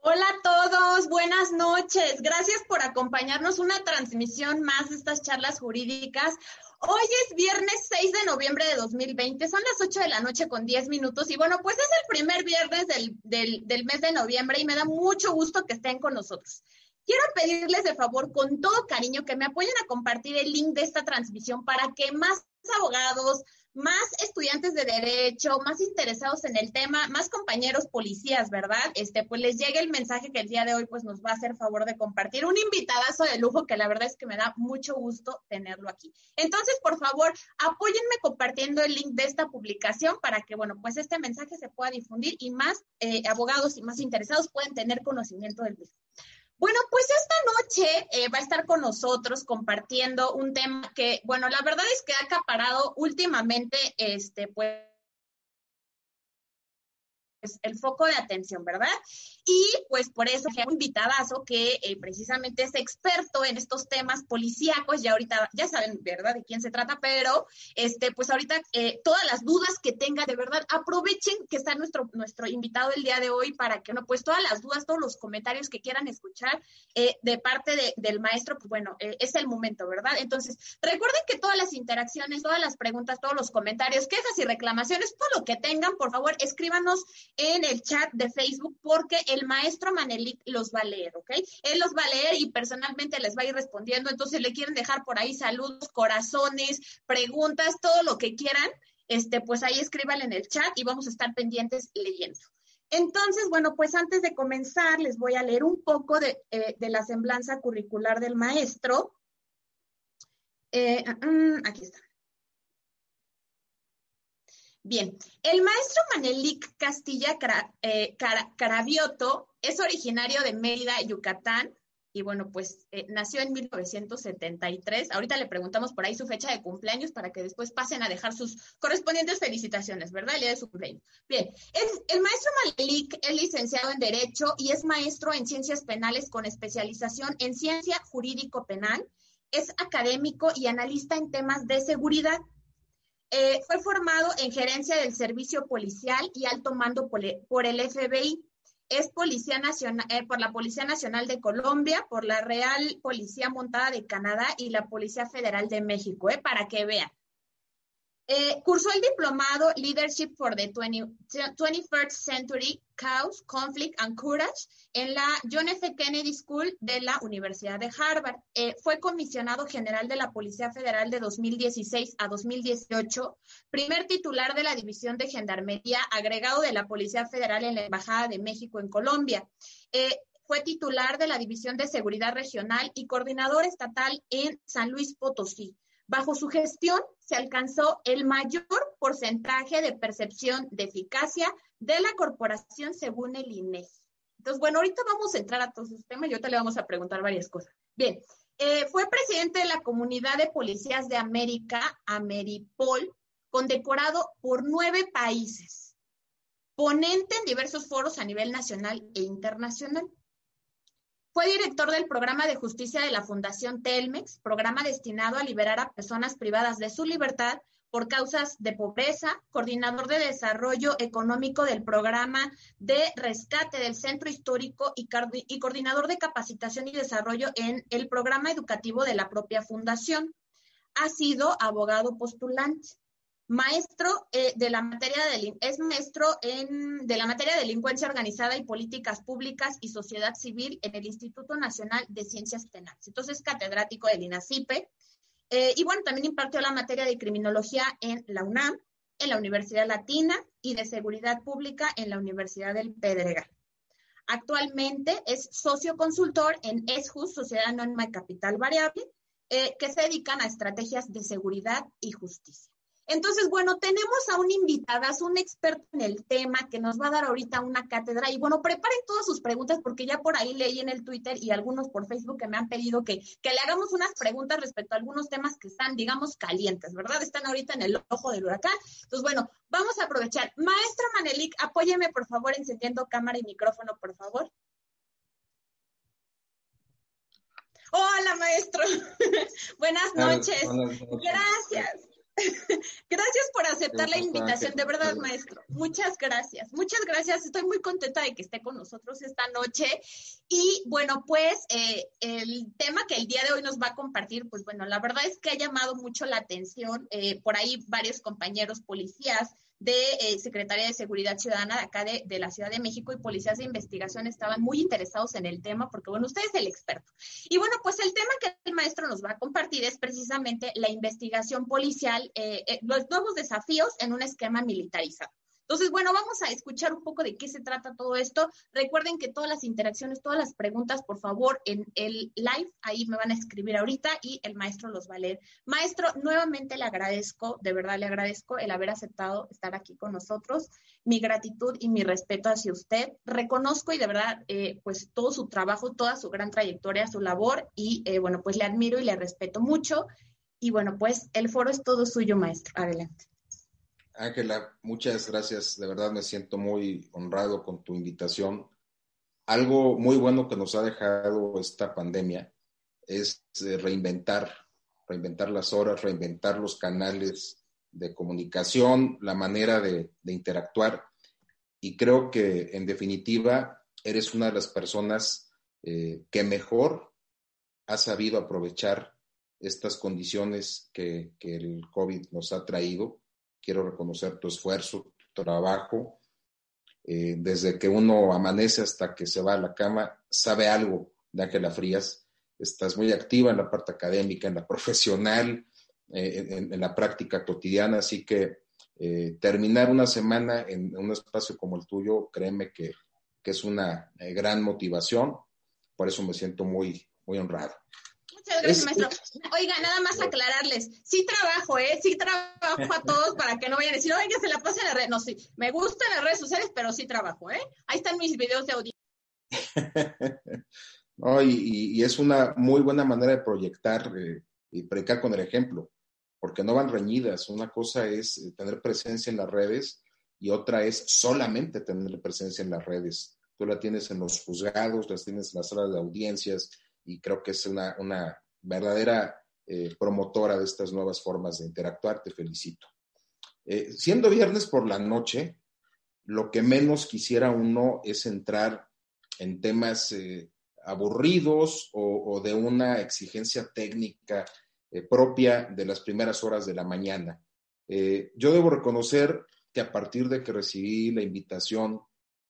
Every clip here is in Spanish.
Hola a todos, buenas noches. Gracias por acompañarnos una transmisión más de estas charlas jurídicas. Hoy es viernes 6 de noviembre de 2020, son las 8 de la noche con 10 minutos y bueno, pues es el primer viernes del, del, del mes de noviembre y me da mucho gusto que estén con nosotros. Quiero pedirles de favor, con todo cariño, que me apoyen a compartir el link de esta transmisión para que más abogados, más estudiantes de derecho, más interesados en el tema, más compañeros policías, ¿verdad? Este, pues les llegue el mensaje que el día de hoy pues nos va a hacer favor de compartir. Un invitadazo de lujo que la verdad es que me da mucho gusto tenerlo aquí. Entonces, por favor, apóyenme compartiendo el link de esta publicación para que, bueno, pues este mensaje se pueda difundir y más eh, abogados y más interesados pueden tener conocimiento del mismo. Bueno, pues esta noche eh, va a estar con nosotros compartiendo un tema que, bueno, la verdad es que ha acaparado últimamente, este, pues, el foco de atención, ¿verdad? Y pues por eso un invitadazo que eh, precisamente es experto en estos temas policíacos, ya ahorita, ya saben, ¿verdad?, de quién se trata, pero este, pues ahorita eh, todas las dudas que tenga, de verdad, aprovechen que está nuestro, nuestro invitado el día de hoy para que, no, pues todas las dudas, todos los comentarios que quieran escuchar eh, de parte de, del maestro, pues bueno, es el momento, ¿verdad? Entonces, recuerden que todas las interacciones, todas las preguntas, todos los comentarios, quejas y reclamaciones, todo lo que tengan, por favor, escríbanos en el chat de Facebook porque el maestro Manelik los va a leer, ¿ok? Él los va a leer y personalmente les va a ir respondiendo. Entonces, le quieren dejar por ahí saludos, corazones, preguntas, todo lo que quieran, este, pues ahí escríbanle en el chat y vamos a estar pendientes leyendo. Entonces, bueno, pues antes de comenzar, les voy a leer un poco de, eh, la semblanza curricular del maestro. Eh, ah, mm, aquí está. Bien, el maestro Manelik Castilla eh, Carabioto es originario de Mérida, Yucatán, y bueno, pues eh, nació en 1973. Ahorita le preguntamos por ahí su fecha de cumpleaños para que después pasen a dejar sus correspondientes felicitaciones, ¿verdad? El día de su cumpleaños. Bien, el maestro Manelik es licenciado en Derecho y es maestro en Ciencias Penales con especialización en Ciencia Jurídico Penal. Es académico y analista en temas de seguridad eh, fue formado en gerencia del servicio policial y alto mando por el FBI. Es policía nacional, eh, por la Policía Nacional de Colombia, por la Real Policía Montada de Canadá y la Policía Federal de México, eh, para que vean. Eh, cursó el diplomado Leadership for the 21st Century Cause, Conflict and Courage en la John F. Kennedy School de la Universidad de Harvard. Eh, fue comisionado general de la Policía Federal de 2016 a 2018, primer titular de la División de Gendarmería, agregado de la Policía Federal en la Embajada de México en Colombia. Eh, fue titular de la División de Seguridad Regional y coordinador estatal en San Luis Potosí. Bajo su gestión se alcanzó el mayor porcentaje de percepción de eficacia de la corporación según el INEGI. Entonces, bueno, ahorita vamos a entrar a todos esos temas y ahorita le vamos a preguntar varias cosas. Bien, eh, fue presidente de la Comunidad de Policías de América, Ameripol, condecorado por nueve países, ponente en diversos foros a nivel nacional e internacional. Fue director del programa de justicia de la Fundación Telmex, programa destinado a liberar a personas privadas de su libertad por causas de pobreza, coordinador de desarrollo económico del programa de rescate del centro histórico y, y, coordinador de capacitación y desarrollo en el programa educativo de la propia fundación. Ha sido abogado postulante maestro eh, de la materia de, es maestro en, de la materia de delincuencia organizada y políticas públicas y sociedad civil en el Instituto Nacional de Ciencias Penales. Entonces, catedrático del INACIPE. Eh, y bueno, también impartió la materia de criminología en la UNAM, en la Universidad Latina y de seguridad pública en la Universidad del Pedregal. Actualmente es socio consultor en ESJUS, Sociedad Anónima de Capital Variable, eh, que se dedican a estrategias de seguridad y justicia. Entonces, bueno, tenemos a un invitada, un experto en el tema que nos va a dar ahorita una cátedra. Y bueno, preparen todas sus preguntas porque ya por ahí leí en el Twitter y algunos por Facebook que me han pedido que, que le hagamos unas preguntas respecto a algunos temas que están, digamos, calientes, ¿verdad? Están ahorita en el ojo del huracán. Entonces, bueno, vamos a aprovechar. Maestra Manelik, apóyeme por favor encendiendo cámara y micrófono, por favor. Hola, maestro. Buenas noches. Gracias. Gracias por aceptar la invitación, de verdad, maestro. Muchas gracias. Muchas gracias. Estoy muy contenta de que esté con nosotros esta noche. Y bueno, pues eh, el tema que el día de hoy nos va a compartir, pues bueno, la verdad es que ha llamado mucho la atención. Eh, por ahí varios compañeros policías de eh, Secretaría de Seguridad Ciudadana de acá de, de, la Ciudad de México y policías de investigación estaban muy interesados en el tema porque, bueno, usted es el experto. Y bueno, pues el tema que el maestro nos va a compartir es precisamente la investigación policial, eh, eh, los nuevos desafíos en un esquema militarizado. Entonces, bueno, vamos a escuchar un poco de qué se trata todo esto. Recuerden que todas las interacciones, todas las preguntas, por favor, en el live, ahí me van a escribir ahorita y el maestro los va a leer. Maestro, nuevamente le agradezco, de verdad le agradezco el haber aceptado estar aquí con nosotros. Mi gratitud y mi respeto hacia usted. Reconozco y de verdad, eh, pues todo su trabajo, toda su gran trayectoria, su labor y eh, bueno, pues le admiro y le respeto mucho. Y bueno, pues el foro es todo suyo, maestro. Adelante. Ángela, muchas gracias. De verdad me siento muy honrado con tu invitación. Algo muy bueno que nos ha dejado esta pandemia es eh, reinventar, reinventar las horas, reinventar los canales de comunicación, la manera de, interactuar. Y creo que, en definitiva, eres una de las personas eh, que mejor ha sabido aprovechar estas condiciones que, que el COVID nos ha traído quiero reconocer tu esfuerzo, tu trabajo. Eh, desde que uno amanece hasta que se va a la cama, sabe algo de Ángela Frías. Estás muy activa en la parte académica, en la profesional, eh, en, la práctica cotidiana, así que eh, terminar una semana en un espacio como el tuyo, créeme que, que es una gran motivación. Por eso me siento muy, muy honrado. Muchas gracias, maestro. Oiga, nada más aclararles, sí trabajo, ¿eh? Sí trabajo a todos para que no vayan a decir, oiga, se la pasa en la red. No, sí, me gustan las redes sociales, pero sí trabajo, ¿eh? Ahí están mis videos de audio. no, y, es una muy buena manera de proyectar eh, y predicar con el ejemplo, porque no van reñidas. Una cosa es eh, tener presencia en las redes y otra es solamente tener presencia en las redes. Tú la tienes en los juzgados, las tienes en las salas de audiencias, y creo que es una, una verdadera eh, promotora de estas nuevas formas de interactuar. Te felicito. Eh, siendo viernes por la noche, lo que menos quisiera uno es entrar en temas eh, aburridos o, de una exigencia técnica propia de las primeras horas de la mañana. yo debo reconocer que a partir de que recibí la invitación,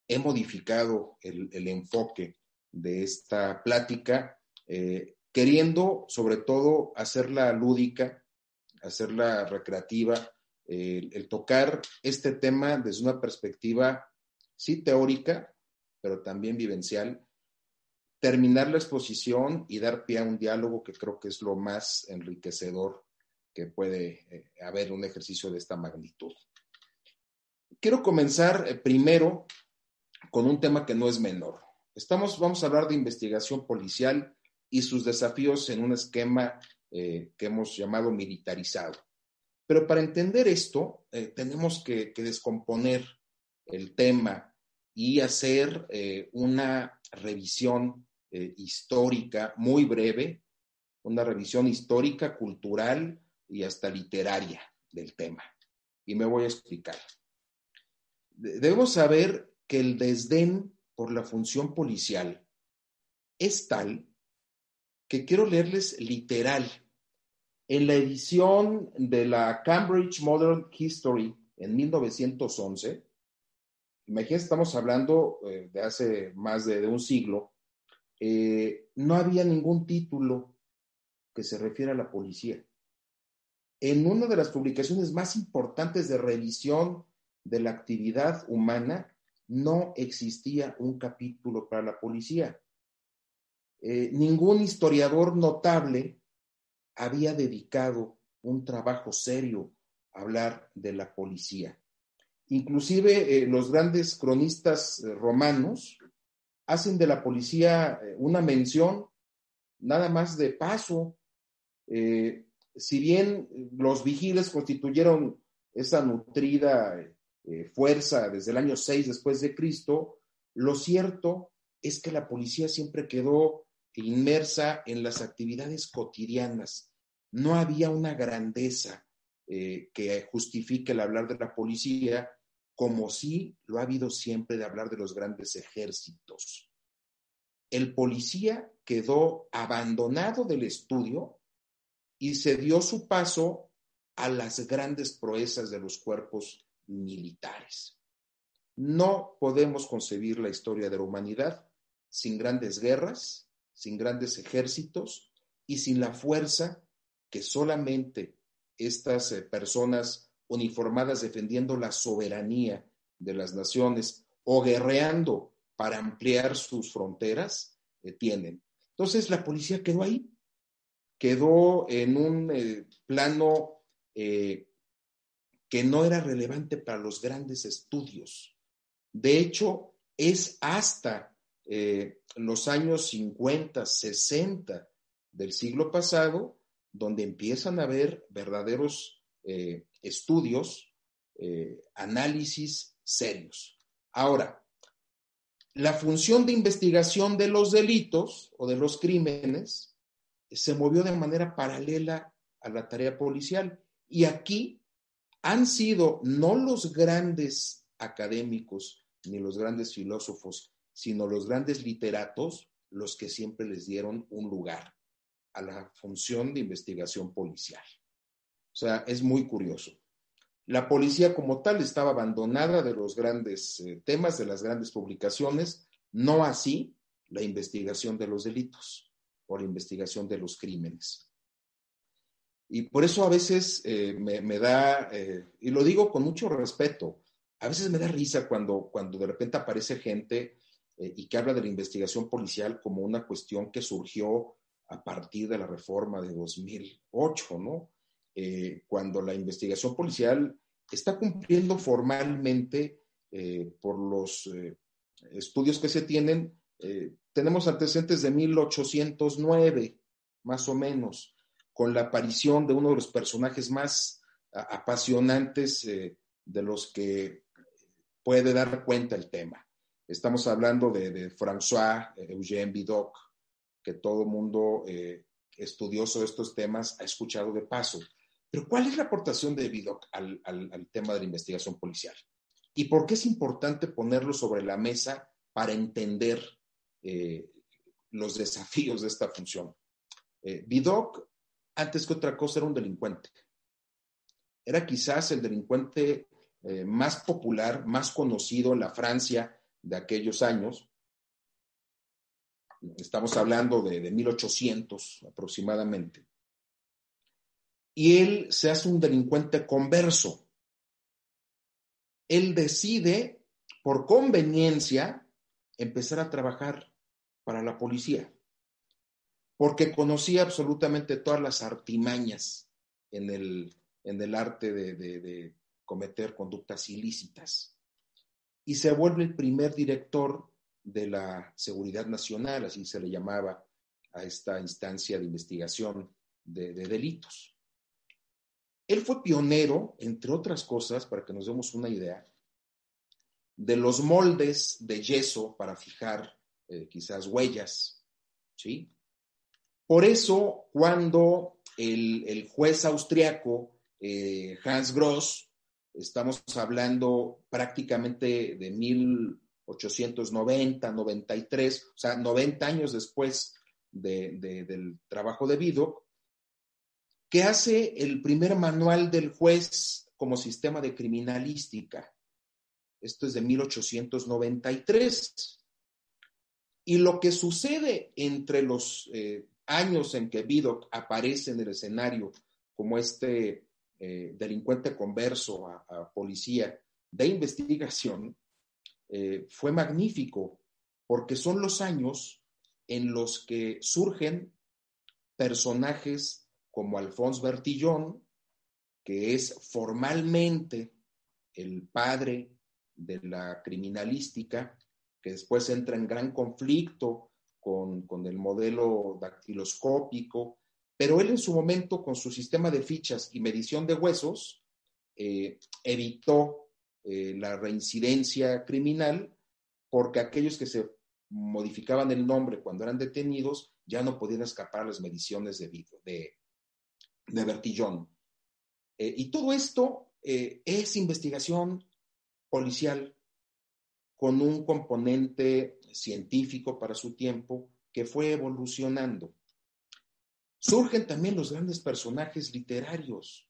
he modificado el, enfoque de esta plática eh, queriendo sobre todo hacerla lúdica, hacerla recreativa, el tocar este tema desde una perspectiva, sí teórica, pero también vivencial, terminar la exposición y dar pie a un diálogo que creo que es lo más enriquecedor que puede eh, haber un ejercicio de esta magnitud. Quiero comenzar eh, primero con un tema que no es menor. Estamos, vamos a hablar de investigación policial y sus desafíos en un esquema eh, que hemos llamado militarizado. Pero para entender esto, eh, tenemos que, descomponer el tema y hacer eh, una revisión histórica muy breve, una revisión histórica, cultural y hasta literaria del tema. Y me voy a explicar. Debemos saber que el desdén por la función policial es tal que quiero leerles literal. En la edición de la Cambridge Modern History en 1911, imagínense, estamos hablando eh, de hace más de, un siglo, eh, no había ningún título que se refiera a la policía. En una de las publicaciones más importantes de revisión de la actividad humana, no existía un capítulo para la policía. Eh, ningún historiador notable había dedicado un trabajo serio a hablar de la policía. Inclusive eh, los grandes cronistas eh, romanos hacen de la policía una mención nada más de paso. si bien los vigiles constituyeron esa nutrida fuerza desde el año 6 después de Cristo, lo cierto es que la policía siempre quedó inmersa en las actividades cotidianas. No había una grandeza eh, que justifique el hablar de la policía, como si lo ha habido siempre de hablar de los grandes ejércitos. El policía quedó abandonado del estudio y se dio su paso a las grandes proezas de los cuerpos militares. No podemos concebir la historia de la humanidad sin grandes guerras, sin grandes ejércitos y sin la fuerza que solamente estas eh, personas uniformadas defendiendo la soberanía de las naciones o guerreando para ampliar sus fronteras eh, tienen. Entonces la policía quedó ahí, quedó en un eh, plano que no era relevante para los grandes estudios. De hecho, es hasta los años 50, 60 del siglo pasado donde empiezan a haber verdaderos eh, estudios, eh, análisis serios. Ahora, la función de investigación de los delitos o de los crímenes se movió de manera paralela a la tarea policial. Y aquí han sido no los grandes académicos ni los grandes filósofos, sino los grandes literatos los que siempre les dieron un lugar a la función de investigación policial. O sea, es muy curioso. La policía como tal estaba abandonada de los grandes eh, temas, de las grandes publicaciones, no así la investigación de los delitos o la investigación de los crímenes. Y por eso a veces eh, me, da, eh, y lo digo con mucho respeto, a veces me da risa cuando, cuando de repente aparece gente y que habla de la investigación policial como una cuestión que surgió a partir de la reforma de 2008, ¿no? Eh, cuando la investigación policial está cumpliendo formalmente eh, por los eh, estudios que se tienen, tenemos antecedentes de 1809, más o menos, con la aparición de uno de los personajes más apasionantes de los que puede dar cuenta el tema. Estamos hablando de, de François Eugène Vidocq, que todo mundo eh, estudioso de estos temas ha escuchado de paso. Pero ¿cuál es la aportación de Vidocq al, tema de la investigación policial? ¿Y por qué es importante ponerlo sobre la mesa para entender eh, los desafíos de esta función? Eh, antes que otra cosa, era un delincuente. Era quizás el delincuente eh, más popular, más conocido en la Francia de aquellos años, Estamos hablando de, 1800 aproximadamente. Y él se hace un delincuente converso. Él decide, por conveniencia, empezar a trabajar para la policía, porque conocía absolutamente todas las artimañas en el, en el arte de, de cometer conductas ilícitas. Y se vuelve el primer director de la Seguridad Nacional, así se le llamaba a esta instancia de investigación de, delitos. Él fue pionero, entre otras cosas, para que nos demos una idea, de los moldes de yeso para fijar eh, quizás huellas, ¿sí? Por eso, cuando el, juez austriaco eh, Hans Gross, estamos hablando prácticamente de mil 890, 93, o sea, 90 años después del trabajo de Vidocq, que hace el primer manual del juez como sistema de criminalística. Esto es de 1893. Y lo que sucede entre los eh, años en que Vidocq aparece en el escenario como este eh, delincuente converso a policía de investigación, eh, fue magnífico porque son los años en los que surgen personajes como Alphonse Bertillon, que es formalmente el padre de la criminalística, que después entra en gran conflicto con, el modelo dactiloscópico, pero él en su momento, con su sistema de fichas y medición de huesos, eh, evitó eh, la reincidencia criminal, porque aquellos que se modificaban el nombre cuando eran detenidos ya no podían escapar a las mediciones de, de, de Bertillón. Eh, y todo esto es investigación policial con un componente científico para su tiempo que fue evolucionando. Surgen también los grandes personajes literarios,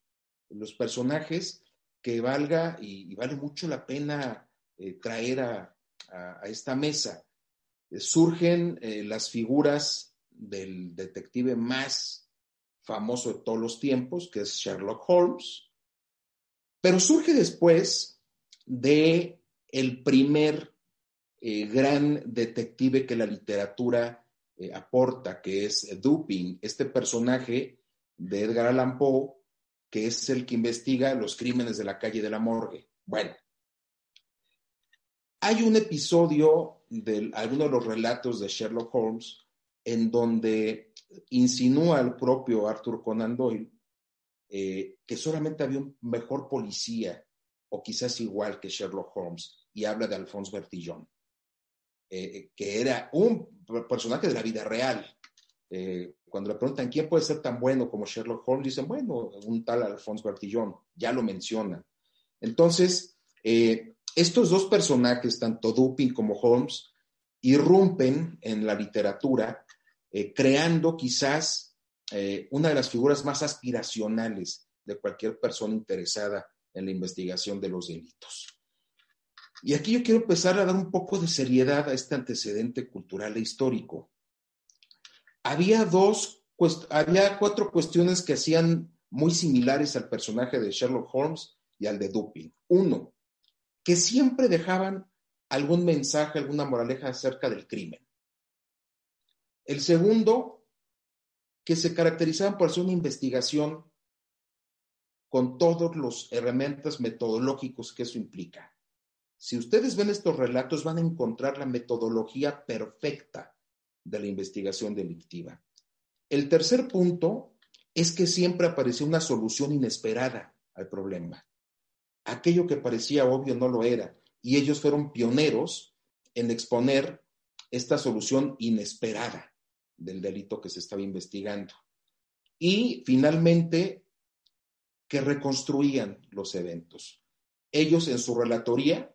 los personajes que valga y, vale mucho la pena eh, traer a, esta mesa. surgen las figuras del detective más famoso de todos los tiempos, que es Sherlock Holmes, pero surge después de el primer eh, gran detective que la literatura eh, aporta, que es Dupin, este personaje de Edgar Allan Poe, que es el que investiga los crímenes de la calle de la morgue. Bueno, hay un episodio de alguno de los relatos de Sherlock Holmes en donde insinúa el propio Arthur Conan Doyle eh, que solamente había un mejor policía, o quizás igual que Sherlock Holmes, y habla de Alphonse Bertillon, eh, eh, que era un personaje de la vida real. cuando le preguntan quién puede ser tan bueno como Sherlock Holmes, dicen, bueno, un tal Alphonse Bertillon, ya lo mencionan. Entonces, estos dos personajes, tanto Dupin como Holmes, irrumpen en la literatura eh, creando quizás eh, una de las figuras más aspiracionales de cualquier persona interesada en la investigación de los delitos. Y aquí yo quiero empezar a dar un poco de seriedad a este antecedente cultural e histórico. Había dos, había cuatro cuestiones que hacían muy similares al personaje de Sherlock Holmes y al de Dupin. Uno, que siempre dejaban algún mensaje, alguna moraleja acerca del crimen. El segundo, que se caracterizaban por hacer una investigación con todos los herramientas metodológicos que eso implica. Si ustedes ven estos relatos, van a encontrar la metodología perfecta de la investigación delictiva. El tercer punto es que siempre apareció una solución inesperada al problema. Aquello que parecía obvio no lo era, y ellos fueron pioneros en exponer esta solución inesperada del delito que se estaba investigando. Y finalmente, que reconstruían los eventos. Ellos en su relatoría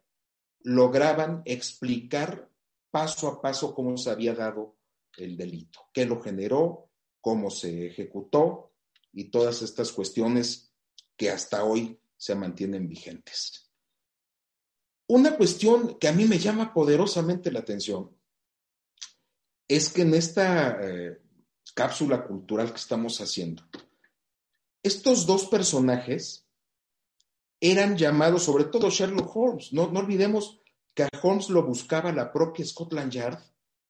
lograban explicar paso a paso cómo se había dado el delito, qué lo generó, cómo se ejecutó y todas estas cuestiones que hasta hoy se mantienen vigentes. Una cuestión que a mí me llama poderosamente la atención es que en esta eh, cápsula cultural que estamos haciendo, estos dos personajes eran llamados, sobre todo Sherlock Holmes, no, no olvidemos que a Holmes lo buscaba la propia Scotland Yard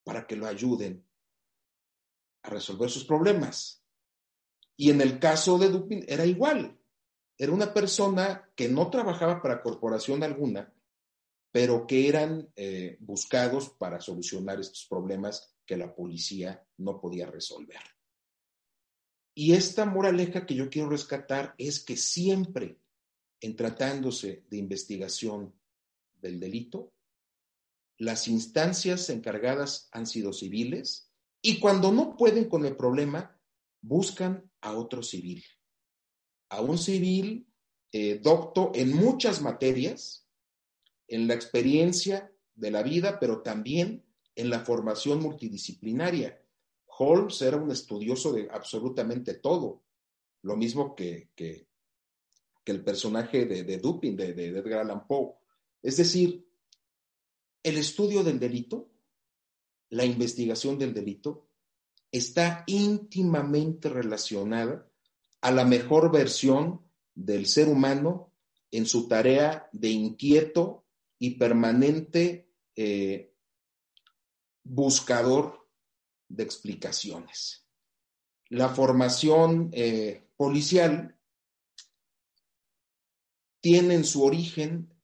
para que lo ayuden a resolver sus problemas. Y en el caso de Dupin era igual. Era una persona que no trabajaba para corporación alguna, pero que eran eh, buscados para solucionar estos problemas que la policía no podía resolver. Y esta moraleja que yo quiero rescatar es que siempre en tratándose de investigación del delito, las instancias encargadas han sido civiles y cuando no pueden con el problema, buscan a otro civil, a un civil eh, docto en muchas materias, en la experiencia de la vida, pero también en la formación multidisciplinaria. Holmes era un estudioso de absolutamente todo, lo mismo que, que, el personaje de, Dupin, de, de Edgar Allan Poe. Es decir, el estudio del delito, la investigación del delito, está íntimamente relacionada a la mejor versión del ser humano en su tarea de inquieto y permanente eh, buscador de explicaciones. La formación eh, policial tiene en su origen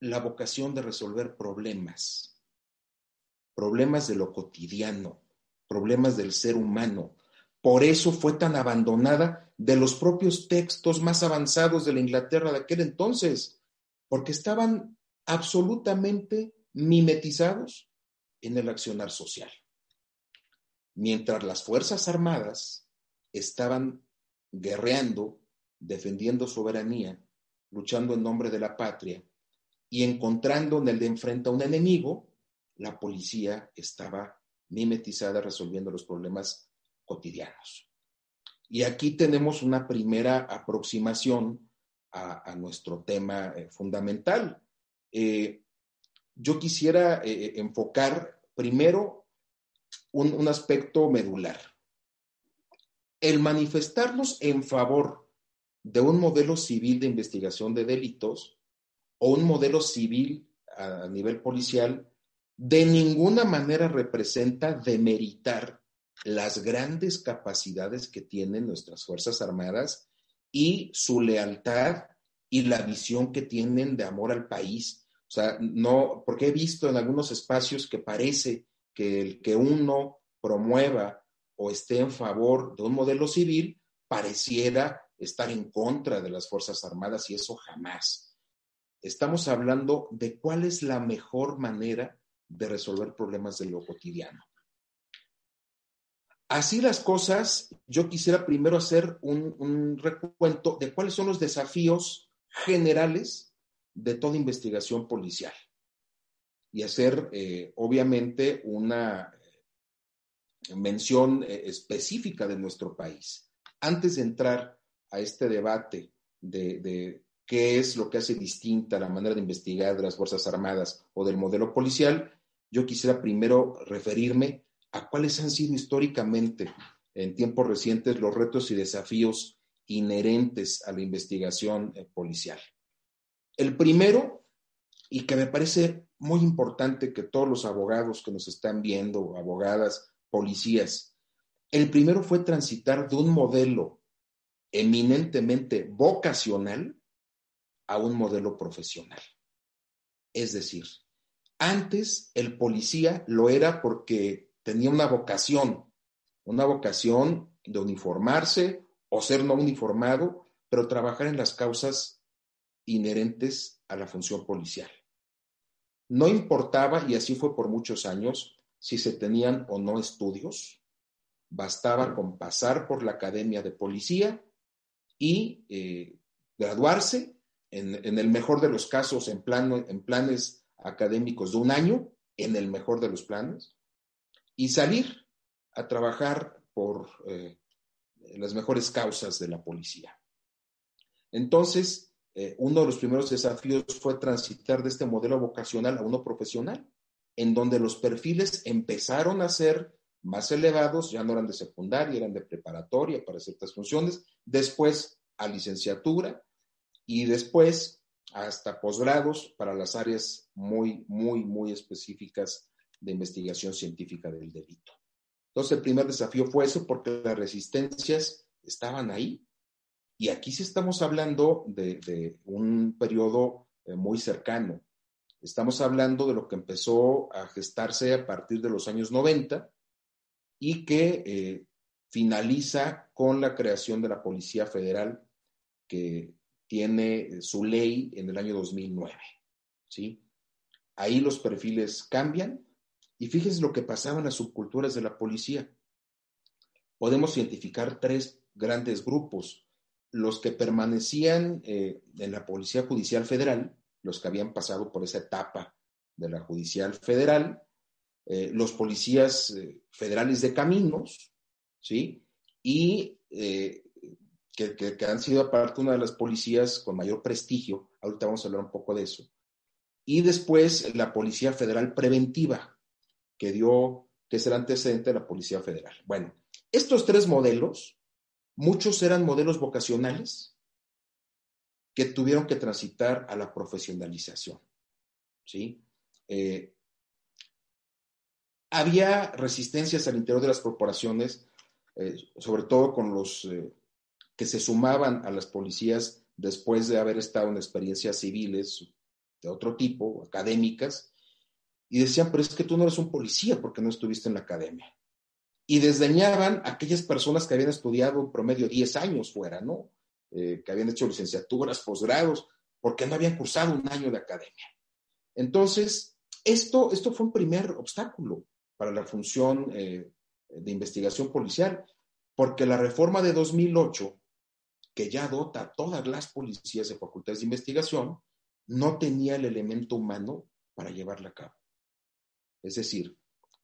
la vocación de resolver problemas, problemas de lo cotidiano, problemas del ser humano. Por eso fue tan abandonada de los propios textos más avanzados de la Inglaterra de aquel entonces, porque estaban absolutamente mimetizados en el accionar social. Mientras las Fuerzas Armadas estaban guerreando defendiendo soberanía, luchando en nombre de la patria y encontrando en el de enfrente a un enemigo, la policía estaba mimetizada resolviendo los problemas cotidianos. Y aquí tenemos una primera aproximación a, nuestro tema eh, fundamental. Eh, yo quisiera eh, enfocar primero un aspecto medular. El manifestarnos en favor de un modelo civil de investigación de delitos o un modelo civil a nivel policial de ninguna manera representa demeritar las grandes capacidades que tienen nuestras Fuerzas Armadas y su lealtad y la visión que tienen de amor al país. O sea, no, porque he visto en algunos espacios que parece que el que uno promueva o esté en favor de un modelo civil pareciera estar en contra de las Fuerzas Armadas y eso jamás. Estamos hablando de cuál es la mejor manera de resolver problemas de lo cotidiano. Así las cosas, yo quisiera primero hacer un, recuento de cuáles son los desafíos generales de toda investigación policial y hacer, eh, obviamente, una eh, mención eh, específica de nuestro país. Antes de entrar a este debate de, qué es lo que hace distinta la manera de investigar de las Fuerzas Armadas o del modelo policial, yo quisiera primero referirme a cuáles han sido históricamente en tiempos recientes los retos y desafíos inherentes a la investigación eh, policial. El primero, y que me parece muy importante que todos los abogados que nos están viendo, abogadas, policías, el primero fue transitar de un modelo eminentemente vocacional a un modelo profesional. Es decir, antes el policía lo era porque tenía una vocación, una vocación de uniformarse o ser no uniformado, pero trabajar en las causas inherentes a la función policial. No importaba, y así fue por muchos años, si se tenían o no estudios, bastaba con pasar por la academia de policía y eh, graduarse, en, el mejor de los casos, en, en planes académicos de un año, en el mejor de los planes, y salir a trabajar por eh, las mejores causas de la policía. Entonces, eh, uno de los primeros desafíos fue transitar de este modelo vocacional a uno profesional, en donde los perfiles empezaron a ser más elevados, ya no eran de secundaria, eran de preparatoria para ciertas funciones, después a licenciatura y después hasta posgrados para las áreas muy, muy, muy específicas de investigación científica del delito. Entonces, el primer desafío fue eso porque las resistencias estaban ahí. Y aquí sí estamos hablando de, un periodo eh, muy cercano. Estamos hablando de lo que empezó a gestarse a partir de los años 90 y que eh, finaliza con la creación de la Policía Federal, que tiene su ley en el año 2009. ¿sí? Ahí los perfiles cambian y fíjense lo que pasaba en las subculturas de la policía. Podemos identificar tres grandes grupos. Los que permanecían eh, en la Policía Judicial Federal, los que habían pasado por esa etapa de la Judicial Federal, eh, los policías eh, federales de caminos, ¿sí? Y que, han sido aparte una de las policías con mayor prestigio, ahorita vamos a hablar un poco de eso, y después la Policía Federal Preventiva, que dio, que es el antecedente de la Policía Federal. Bueno, estos tres modelos, muchos eran modelos vocacionales que tuvieron que transitar a la profesionalización, ¿sí? Eh, había resistencias al interior de las corporaciones, eh, sobre todo con los eh, que se sumaban a las policías después de haber estado en experiencias civiles de otro tipo, académicas, y decían, pero es que tú no eres un policía porque no estuviste en la academia. Y desdeñaban aquellas personas que habían estudiado en promedio 10 años fuera, ¿no? Eh, que habían hecho licenciaturas, posgrados, porque no habían cursado un año de academia. Entonces, esto, esto fue un primer obstáculo para la función eh, de investigación policial, porque la reforma de 2008 que ya dota a todas las policías de facultades de investigación, no tenía el elemento humano para llevarla a cabo. Es decir,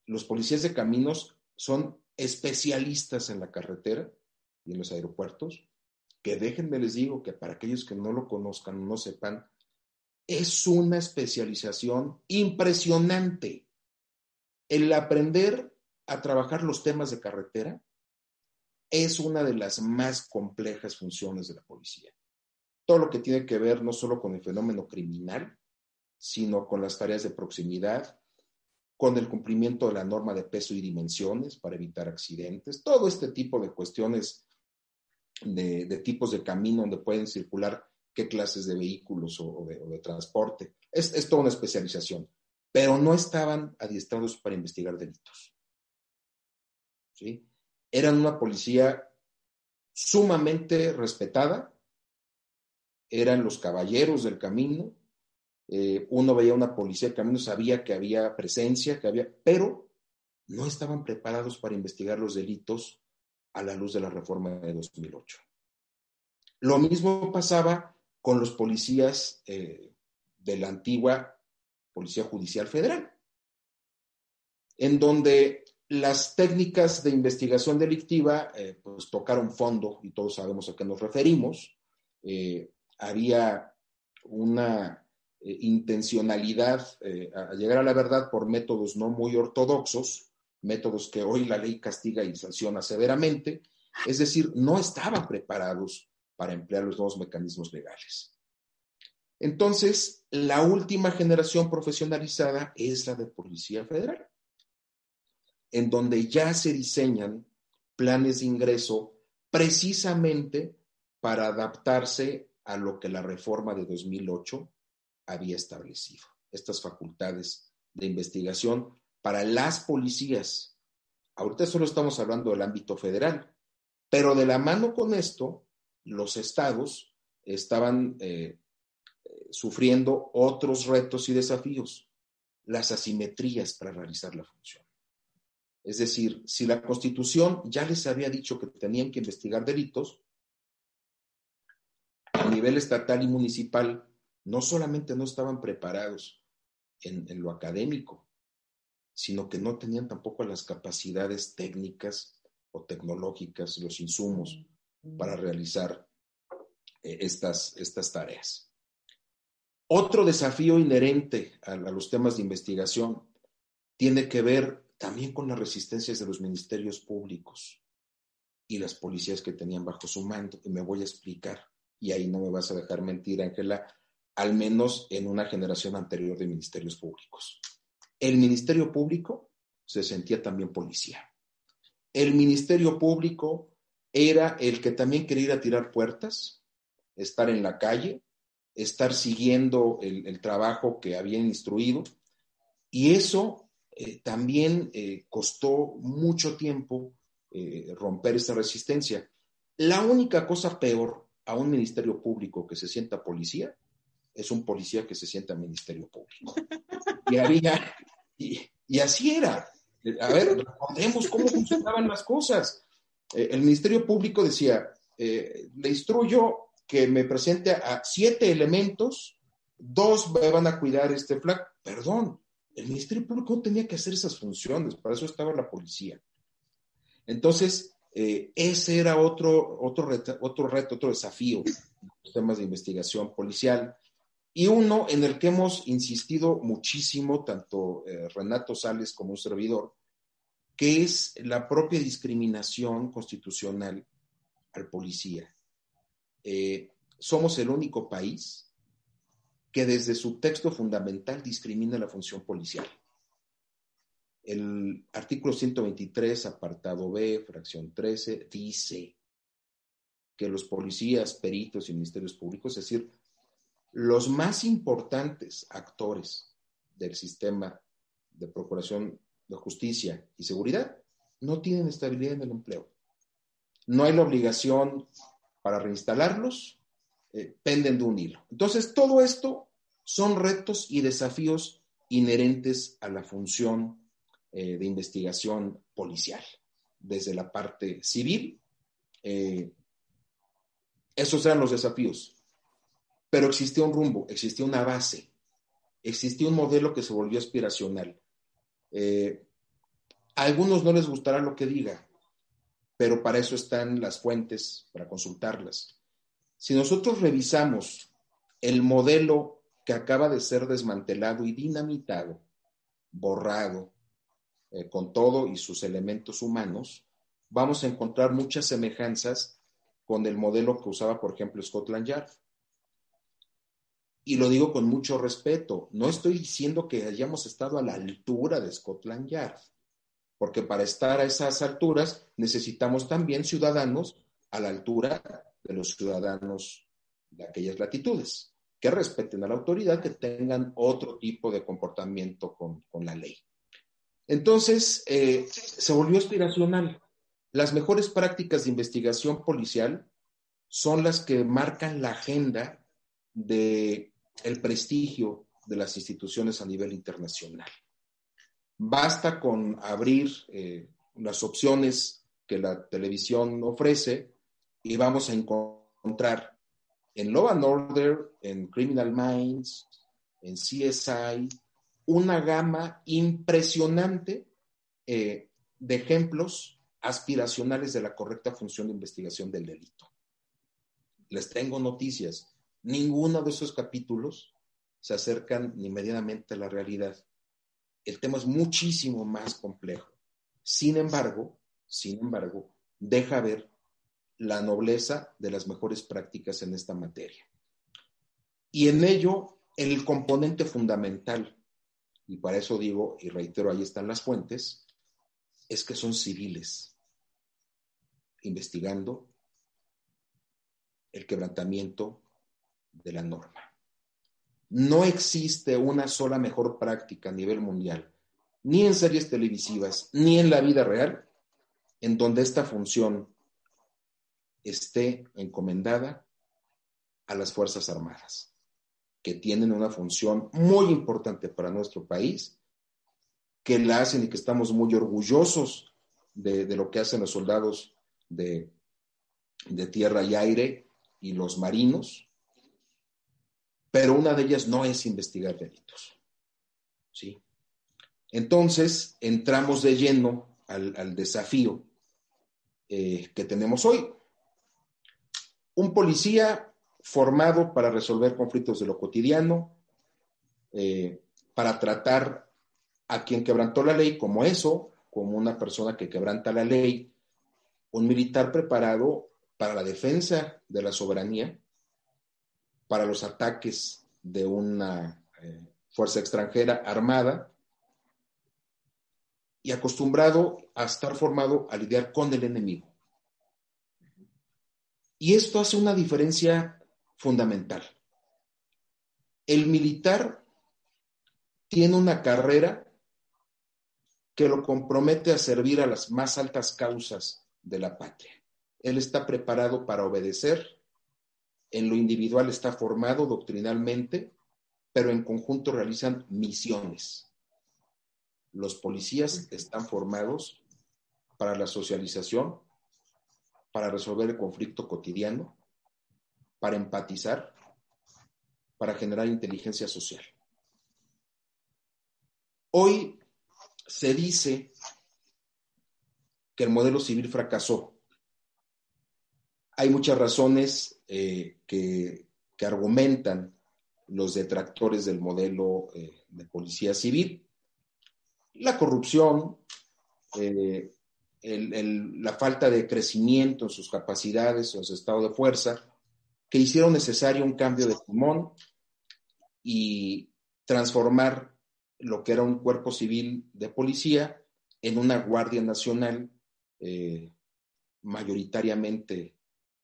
los policías de caminos son especialistas en la carretera y en los aeropuertos, que déjenme les digo que para aquellos que no lo conozcan, no sepan, es una especialización impresionante. El aprender a trabajar los temas de carretera es una de las más complejas funciones de la policía. Todo lo que tiene que ver no solo con el fenómeno criminal, sino con las tareas de proximidad, con el cumplimiento de la norma de peso y dimensiones para evitar accidentes, todo este tipo de cuestiones de, tipos de camino donde pueden circular qué clases de vehículos o, de, transporte. Es, es, toda una especialización, pero no estaban adiestrados para investigar delitos. ¿Sí? Eran una policía sumamente respetada, eran los caballeros del camino, eh, uno veía una policía del camino, sabía que había presencia, que había, pero no estaban preparados para investigar los delitos a la luz de la reforma de 2008. Lo mismo pasaba con los policías eh, de la antigua Policía Judicial Federal, en donde las técnicas de investigación delictiva eh, pues tocaron fondo y todos sabemos a qué nos referimos. había una eh, intencionalidad eh, a llegar a la verdad por métodos no muy ortodoxos, métodos que hoy la ley castiga y sanciona severamente, es decir, no estaban preparados para emplear los nuevos mecanismos legales. Entonces, la última generación profesionalizada es la de Policía Federal, en donde ya se diseñan planes de ingreso precisamente para adaptarse a lo que la reforma de 2008 había establecido, estas facultades de investigación para las policías. Ahorita solo estamos hablando del ámbito federal, pero de la mano con esto, los estados estaban eh, sufriendo otros retos y desafíos, las asimetrías para realizar la función. Es decir, si la Constitución ya les había dicho que tenían que investigar delitos, a nivel estatal y municipal no solamente no estaban preparados en, lo académico, sino que no tenían tampoco las capacidades técnicas o tecnológicas, los insumos para realizar eh, estas, estas tareas. Otro desafío inherente a, los temas de investigación tiene que ver también con las resistencias de los ministerios públicos y las policías que tenían bajo su mando. Y me voy a explicar, y ahí no me vas a dejar mentir, Ángela, al menos en una generación anterior de ministerios públicos. El Ministerio Público se sentía también policía. El Ministerio Público era el que también quería tirar puertas, estar en la calle, estar siguiendo el, trabajo que habían instruido. Y eso eh, también eh, costó mucho tiempo eh, romper esa resistencia. La única cosa peor a un ministerio público que se sienta policía es un policía que se sienta Ministerio Público. Y había, y, así era. A ver, recordemos cómo funcionaban las cosas. El Ministerio Público decía, le instruyo que me presente a siete elementos, dos van a cuidar este flag. Perdón, el Ministerio Público tenía que hacer esas funciones, para eso estaba la policía. Entonces, eh, ese era otro, otro, reto, otro reto, otro desafío, los temas de investigación policial y uno en el que hemos insistido muchísimo, tanto eh, Renato Sales como un servidor, que es la propia discriminación constitucional al policía. Eh, somos el único país que desde su texto fundamental discrimina la función policial. El artículo 123, apartado B, fracción 13, dice que los policías, peritos y ministerios públicos, es decir, los más importantes actores del sistema de procuración de justicia y seguridad no tienen estabilidad en el empleo. No hay la obligación para reinstalarlos, eh, penden de un hilo. Entonces, todo esto son retos y desafíos inherentes a la función eh, de investigación policial, desde la parte civil, eh, Esos eran los desafíos. Pero existía un rumbo, existía una base, existía un modelo que se volvió aspiracional. A algunos no les gustará lo que diga, pero para eso están las fuentes, para consultarlas. Si nosotros revisamos el modelo que acaba de ser desmantelado y dinamitado, borrado, eh, con todo y sus elementos humanos, vamos a encontrar muchas semejanzas con el modelo que usaba, por ejemplo, Scotland Yard. Y lo digo con mucho respeto. No estoy diciendo que hayamos estado a la altura de Scotland Yard, porque para estar a esas alturas necesitamos también ciudadanos a la altura de los ciudadanos de aquellas latitudes, que respeten a la autoridad, que tengan otro tipo de comportamiento con, la ley. Entonces, eh, se volvió aspiracional. Las mejores prácticas de investigación policial son las que marcan la agenda de el prestigio de las instituciones a nivel internacional. Basta con abrir eh, las opciones que la televisión ofrece y vamos a encontrar en Law and Order, en Criminal Minds, en CSI, una gama impresionante eh, de ejemplos aspiracionales de la correcta función de investigación del delito. Les tengo noticias. Ninguno de esos capítulos se acercan ni medianamente a la realidad. El tema es muchísimo más complejo. Sin embargo, sin embargo, deja ver la nobleza de las mejores prácticas en esta materia. Y en ello, el componente fundamental, y para eso digo, y reitero, ahí están las fuentes, es que son civiles investigando el quebrantamiento de la norma. No existe una sola mejor práctica a nivel mundial, ni en series televisivas, ni en la vida real, en donde esta función esté encomendada a las Fuerzas Armadas, que tienen una función muy importante para nuestro país, que la hacen y que estamos muy orgullosos de, de lo que hacen los soldados de, tierra y aire y los marinos, pero una de ellas no es investigar delitos. ¿sí? Entonces, entramos de lleno al, desafío eh, que tenemos hoy. Un policía formado para resolver conflictos de lo cotidiano, eh, para tratar a quien quebrantó la ley como eso, como una persona que quebranta la ley un militar preparado para la defensa de la soberanía, para los ataques de una eh, fuerza extranjera armada y acostumbrado a estar formado a lidiar con el enemigo. Y esto hace una diferencia fundamental. El militar tiene una carrera que lo compromete a servir a las más altas causas de la patria. Él está preparado para obedecer, en lo individual está formado doctrinalmente, pero en conjunto realizan misiones. Los policías están formados para la socialización, para resolver el conflicto cotidiano, para empatizar, para generar inteligencia social. Hoy se dice que el modelo civil fracasó. Hay muchas razones eh, que, argumentan los detractores del modelo eh, de policía civil. La corrupción, eh, la falta de crecimiento en sus capacidades en su estado de fuerza, que hicieron necesario un cambio de timón y transformar lo que era un cuerpo civil de policía en una Guardia Nacional mayoritariamente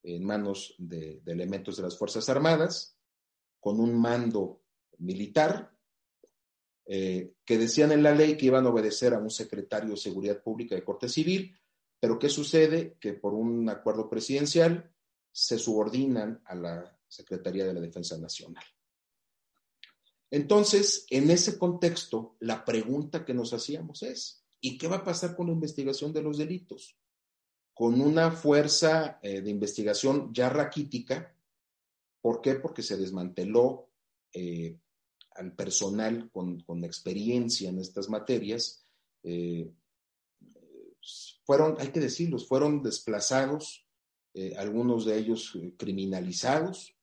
en manos de, elementos de las Fuerzas Armadas, con un mando militar, eh, que decían en la ley que iban a obedecer a un secretario de Seguridad Pública de Corte Civil, pero ¿qué sucede? Que por un acuerdo presidencial se subordinan a la Secretaría de la Defensa Nacional. Entonces, en ese contexto, la pregunta que nos hacíamos es, ¿Y qué va a pasar con la investigación de los delitos? Con una fuerza eh, de investigación ya raquítica. ¿Por qué? Porque se desmanteló eh, al personal con, experiencia en estas materias. Eh, fueron, hay que decirlos, fueron desplazados, algunos de ellos criminalizados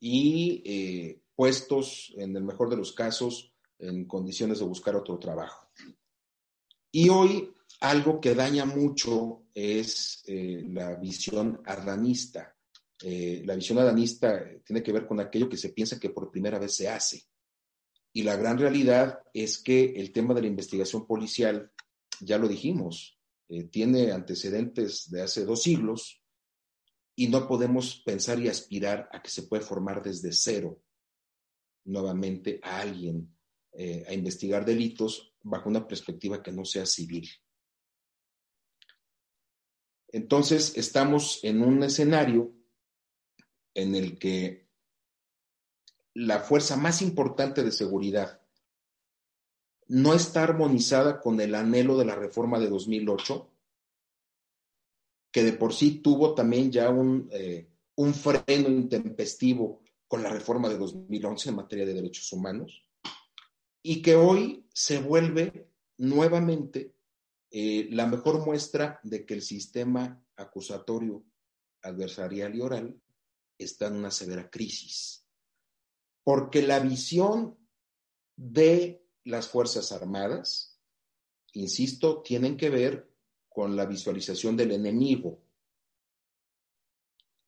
y puestos, en el mejor de los casos, en condiciones de buscar otro trabajo. Y hoy algo que daña mucho es eh, la visión adanista. Eh, la visión adanista tiene que ver con aquello que se piensa que por primera vez se hace. Y la gran realidad es que el tema de la investigación policial, ya lo dijimos, eh, tiene antecedentes de hace dos siglos y no podemos pensar y aspirar a que se puede formar desde cero nuevamente a alguien a investigar delitos bajo una perspectiva que no sea civil. Entonces, estamos en un escenario en el que la fuerza más importante de seguridad no está armonizada con el anhelo de la reforma de 2008, que de por sí tuvo también ya un, eh, un freno intempestivo con la reforma de 2011 en materia de derechos humanos, y que hoy se vuelve nuevamente eh, la mejor muestra de que el sistema acusatorio adversarial y oral está en una severa crisis. Porque la visión de las Fuerzas Armadas, insisto, tienen que ver con la visualización del enemigo.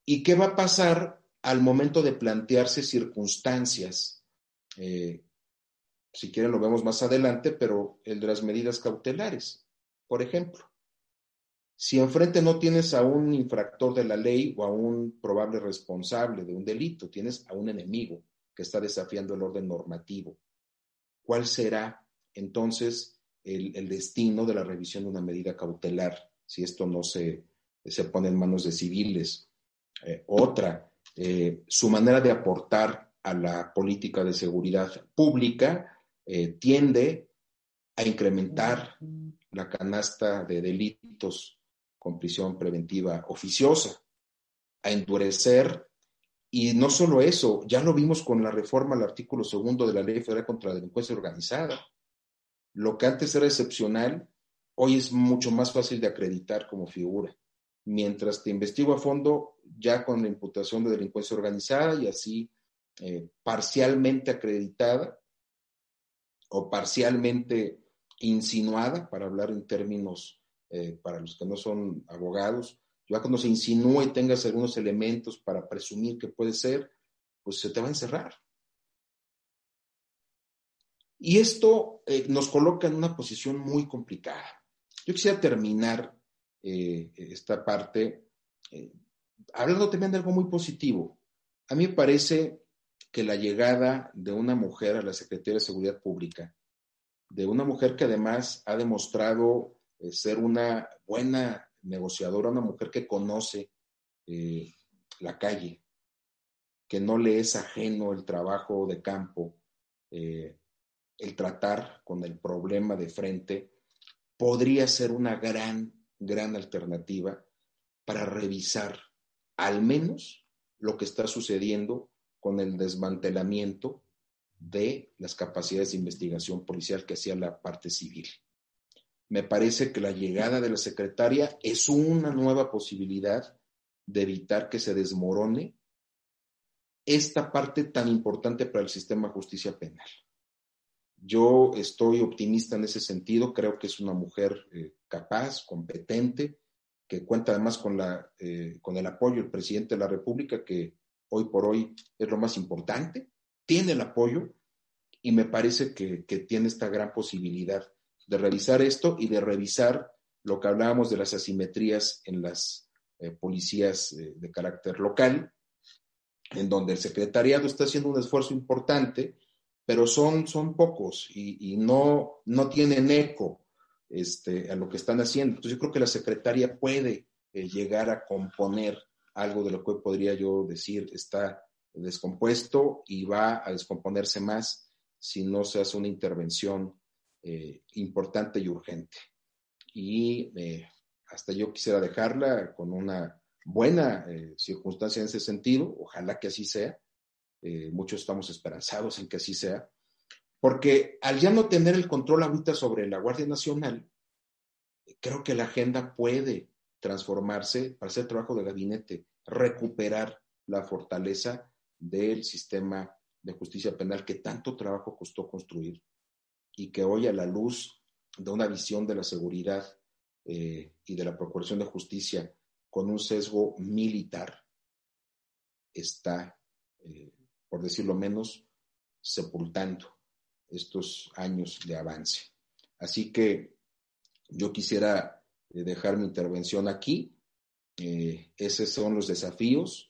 ¿Y qué va a pasar al momento de plantearse circunstancias? Eh, si quieren lo vemos más adelante, pero el de las medidas cautelares. Por ejemplo, si enfrente no tienes a un infractor de la ley o a un probable responsable de un delito, tienes a un enemigo que está desafiando el orden normativo. ¿Cuál será entonces el, destino de la revisión de una medida cautelar si esto no se, se pone en manos de civiles? Eh, otra, eh, su manera de aportar a la política de seguridad pública eh, tiende a incrementar la canasta de delitos con prisión preventiva oficiosa, a endurecer. Y no solo eso, ya lo vimos con la reforma al artículo segundo de la Ley Federal contra la Delincuencia Organizada. Lo que antes era excepcional, hoy es mucho más fácil de acreditar como figura. Mientras te investigo a fondo, ya con la imputación de delincuencia organizada y así eh, parcialmente acreditada o parcialmente insinuada, para hablar en términos eh, para los que no son abogados, ya cuando se insinúa y tengas algunos elementos para presumir que puede ser, pues se te va a encerrar. Y esto eh, nos coloca en una posición muy complicada. Yo quisiera terminar eh, esta parte hablando también de algo muy positivo. A mí me parece que la llegada de una mujer a la Secretaría de Seguridad Pública de una mujer que además ha demostrado eh, ser una buena negociadora, una mujer que conoce eh, la calle, que no le es ajeno el trabajo de campo, eh, el tratar con el problema de frente, podría ser una gran, gran alternativa para revisar al menos lo que está sucediendo con el desmantelamiento de las capacidades de investigación policial que hacía la parte civil. Me parece que la llegada de la secretaria es una nueva posibilidad de evitar que se desmorone esta parte tan importante para el sistema de justicia penal. Yo estoy optimista en ese sentido, creo que es una mujer eh, capaz, competente, que cuenta además con, la, eh, con el apoyo del presidente de la República, que hoy por hoy es lo más importante, tiene el apoyo y me parece que, tiene esta gran posibilidad de revisar esto y de revisar lo que hablábamos de las asimetrías en las eh, policías eh, de carácter local, en donde el secretariado está haciendo un esfuerzo importante, pero son, son pocos y, no, no tienen eco este, a lo que están haciendo. Entonces yo creo que la secretaria puede eh, llegar a componer algo de lo que podría yo decir está descompuesto y va a descomponerse más si no se hace una intervención eh, importante y urgente. Y eh, hasta yo quisiera dejarla con una buena eh, circunstancia en ese sentido, ojalá que así sea, eh, muchos estamos esperanzados en que así sea, porque al ya no tener el control ahorita sobre la Guardia Nacional, creo que la agenda puede transformarse para hacer trabajo de gabinete, recuperar la fortaleza del sistema de justicia penal que tanto trabajo costó construir y que hoy a la luz de una visión de la seguridad eh, y de la procuración de justicia con un sesgo militar está, eh, por decirlo menos, sepultando estos años de avance. Así que yo quisiera eh, dejar mi intervención aquí. esos son los desafíos,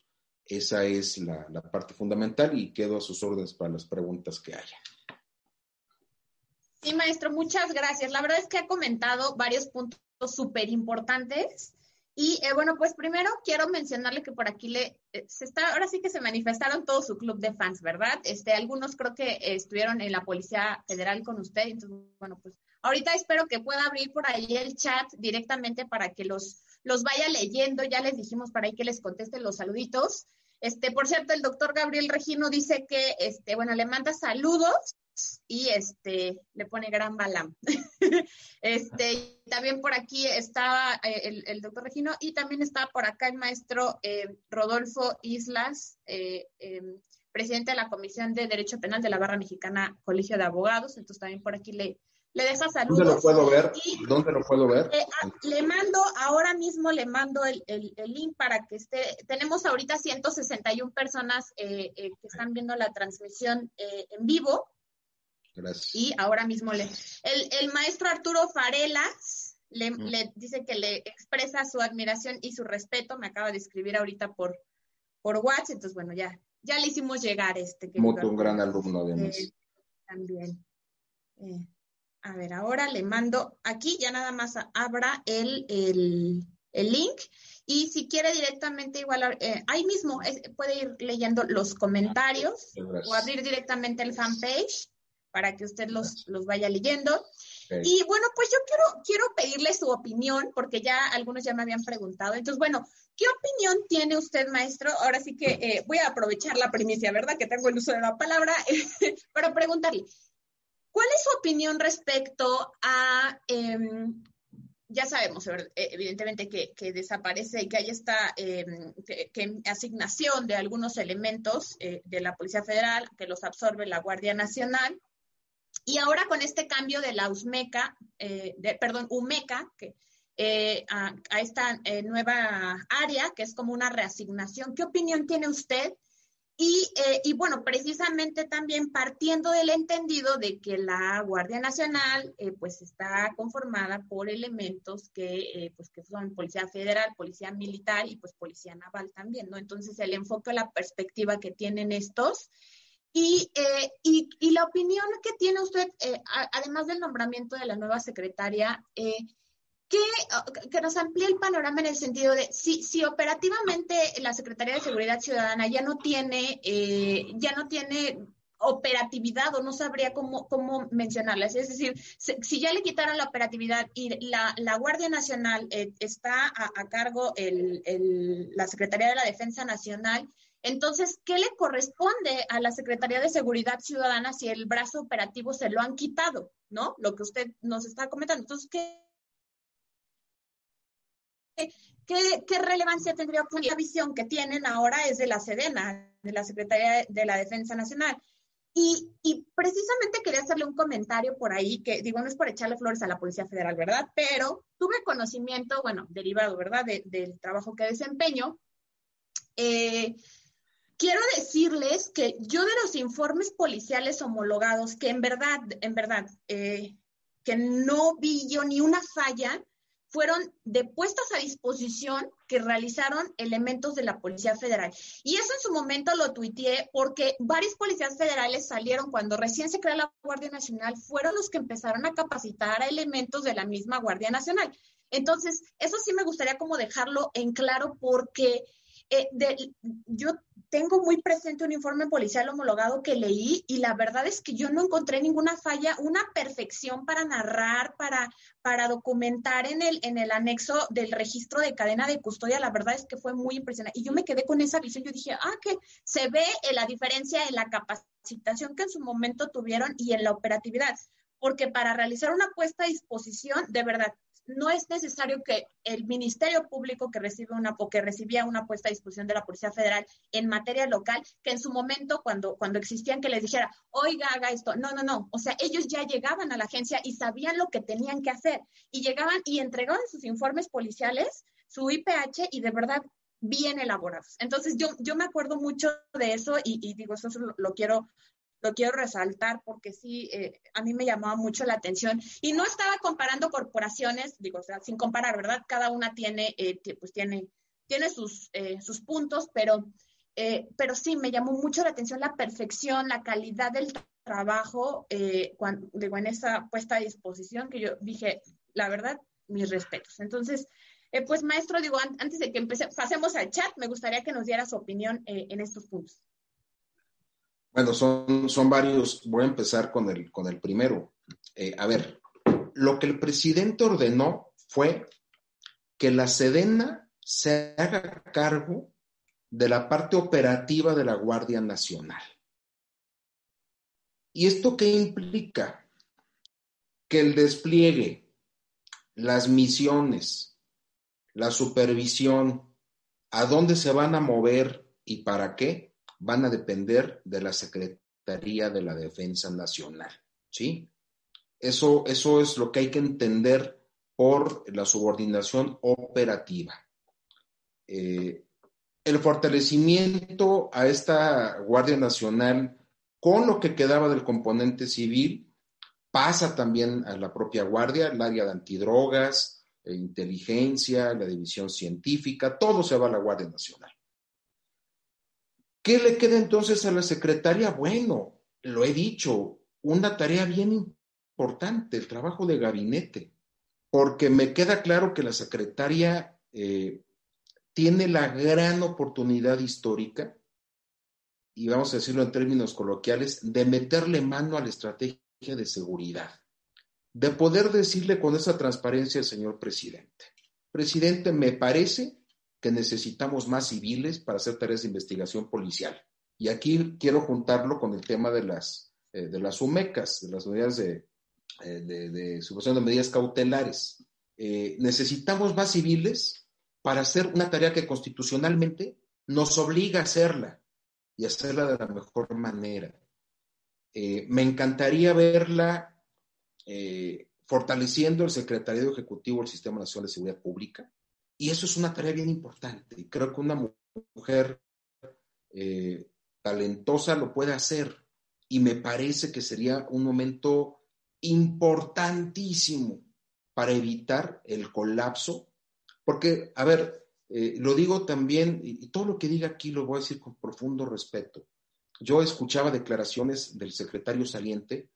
esa es la, la parte fundamental y quedo a sus órdenes para las preguntas que haya. Sí, maestro, muchas gracias. La verdad es que ha comentado varios puntos súper importantes. Y eh, bueno, pues primero quiero mencionarle que por aquí le eh, se está, ahora sí que se manifestaron todo su club de fans, ¿verdad? Este, algunos creo que estuvieron en la Policía Federal con usted, entonces, bueno, pues ahorita espero que pueda abrir por ahí el chat directamente para que los, los vaya leyendo, ya les dijimos para ahí que les contesten los saluditos. Este, por cierto, el doctor Gabriel Regino dice que, este, bueno, le manda saludos y este le pone gran balam. este, también por aquí está eh, el, doctor Regino y también está por acá el maestro eh, Rodolfo Islas, eh, em, presidente de la Comisión de Derecho Penal de la Barra Mexicana Colegio de Abogados. Entonces también por aquí le, le deja saludos. ¿Dónde lo puedo ver? ¿Dónde lo puedo ver? Ah, le mando, ahora mismo le mando el, el, link para que esté. Tenemos ahorita 161 personas que están viendo la transmisión en vivo. Y ahora mismo le, el, el maestro Arturo Farelas le, le, dice que le expresa su admiración y su respeto. Me acaba de escribir ahorita por, por WhatsApp, entonces bueno, ya, ya le hicimos llegar este. Como un gran alumno de eh, También. A ver, ahora le mando aquí, ya nada más abra el, el, el link. Y si quiere directamente, igual eh, ahí mismo puede ir leyendo los comentarios o abrir directamente el fanpage para que usted los, los vaya leyendo. Y bueno, pues yo quiero, quiero pedirle su opinión, porque ya algunos ya me habían preguntado. Entonces, bueno, ¿qué opinión tiene usted, maestro? Ahora sí que eh, voy a aprovechar la primicia, ¿verdad? Que tengo el uso de la palabra, para preguntarle, ¿cuál es su opinión respecto a, em, ya sabemos, eh, evidentemente, que, que, desaparece y que hay esta em, que, asignación de algunos elementos eh, de la Policía Federal, que los absorbe la Guardia Nacional? Y ahora con este cambio de la USMECA, eh, perdón, UMECA, eh, a, esta nueva área, que es como una reasignación, ¿qué opinión tiene usted? Y, y, bueno, precisamente también partiendo del entendido de que la Guardia Nacional pues está conformada por elementos que, pues que son Policía Federal, Policía Militar y pues Policía Naval también, ¿no? Entonces el enfoque, la perspectiva que tienen estos eh, y, y, la opinión que tiene usted, eh, además del nombramiento de la nueva secretaria, eh, que, que, nos amplíe el panorama en el sentido de si, si operativamente la Secretaría de Seguridad Ciudadana ya no tiene, ya no tiene operatividad o no sabría cómo, cómo mencionarlas. Es decir, si, ya le quitaron la operatividad y la, la Guardia Nacional está a, a cargo el, el, la Secretaría de la Defensa Nacional, entonces, ¿qué le corresponde a la Secretaría de Seguridad Ciudadana si el brazo operativo se lo han quitado? ¿No? Lo que usted nos está comentando. Entonces, ¿qué, qué, relevancia tendría la visión que tienen ahora es de la Sedena, de la Secretaría de la Defensa Nacional? Y, precisamente quería hacerle un comentario por ahí, que digo, no es por echarle flores a la Policía Federal, ¿verdad? Pero tuve conocimiento, bueno, derivado, ¿verdad?, del trabajo que desempeño. Eh, quiero decirles que yo de los informes policiales homologados, que en verdad, en verdad, eh, que no vi yo ni una falla, fueron depuestas a disposición que realizaron elementos de la Policía Federal. Y eso en su momento lo tuiteé porque varios policías federales salieron cuando recién se creó la Guardia Nacional, fueron los que empezaron a capacitar a elementos de la misma Guardia Nacional. Entonces, eso sí me gustaría como dejarlo en claro porque eh, yo tengo muy presente un informe policial homologado que leí y la verdad es que yo no encontré ninguna falla, una perfección para narrar, para, para documentar en el, en el anexo del registro de cadena de custodia. La verdad es que fue muy impresionante. Y yo me quedé con esa visión. Yo dije, ah, que se ve la diferencia en la capacitación que en su momento tuvieron y en la operatividad. Porque para realizar una puesta a disposición, de verdad, no es necesario que el Ministerio Público que recibe una o que recibía una puesta a disposición de la Policía Federal en materia local, que en su momento cuando, cuando existían que les dijera, oiga, haga esto. No, no, no. O sea, ellos ya llegaban a la agencia y sabían lo que tenían que hacer y llegaban y entregaban sus informes policiales, su IPH y de verdad bien elaborados. Entonces yo, yo me acuerdo mucho de eso y, digo, eso lo quiero lo quiero resaltar porque sí, eh, a mí me llamaba mucho la atención. Y no estaba comparando corporaciones, digo, o sea, sin comparar, ¿verdad? Cada una tiene, eh, pues tiene, tiene sus, eh, sus puntos, pero, pero sí, me llamó mucho la atención la perfección, la calidad del trabajo, cuando, digo, en esa puesta a disposición que yo dije, la verdad, mis respetos. Entonces, pues maestro, digo, antes de que empecé, pasemos al chat, me gustaría que nos diera su opinión en estos puntos. Bueno, son, son varios. Voy a empezar con el, con el primero. Eh, a ver, lo que el presidente ordenó fue que la Sedena se haga cargo de la parte operativa de la Guardia Nacional. ¿Y esto qué implica? Que el despliegue, las misiones, la supervisión, a dónde se van a mover y para qué, van a depender de la Secretaría de la Defensa Nacional, ¿sí? Eso, eso es lo que hay que entender por la subordinación operativa. Eh, el fortalecimiento a esta Guardia Nacional con lo que quedaba del componente civil pasa también a la propia Guardia, el área de antidrogas, eh, inteligencia, la división científica, todo se va a la Guardia Nacional. ¿Qué le queda entonces a la secretaria? Bueno, lo he dicho, una tarea bien importante, el trabajo de gabinete, porque me queda claro que la secretaria eh, tiene la gran oportunidad histórica, y vamos a decirlo en términos coloquiales, de meterle mano a la estrategia de seguridad, de poder decirle con esa transparencia al señor presidente, presidente, me parece que necesitamos más civiles para hacer tareas de investigación policial. Y aquí quiero juntarlo con el tema de las, eh, de las UMECAS, de las unidades de, eh, de, de medidas cautelares. Eh, necesitamos más civiles para hacer una tarea que constitucionalmente nos obliga a hacerla y hacerla de la mejor manera. me encantaría verla fortaleciendo el Secretariado Ejecutivo del Sistema Nacional de Seguridad Pública, y eso es una tarea bien importante. Creo que una mujer eh, talentosa lo puede hacer. Y me parece que sería un momento importantísimo para evitar el colapso. Porque, a ver, eh, lo digo también, y, todo lo que diga aquí lo voy a decir con profundo respeto. Yo escuchaba declaraciones del secretario saliente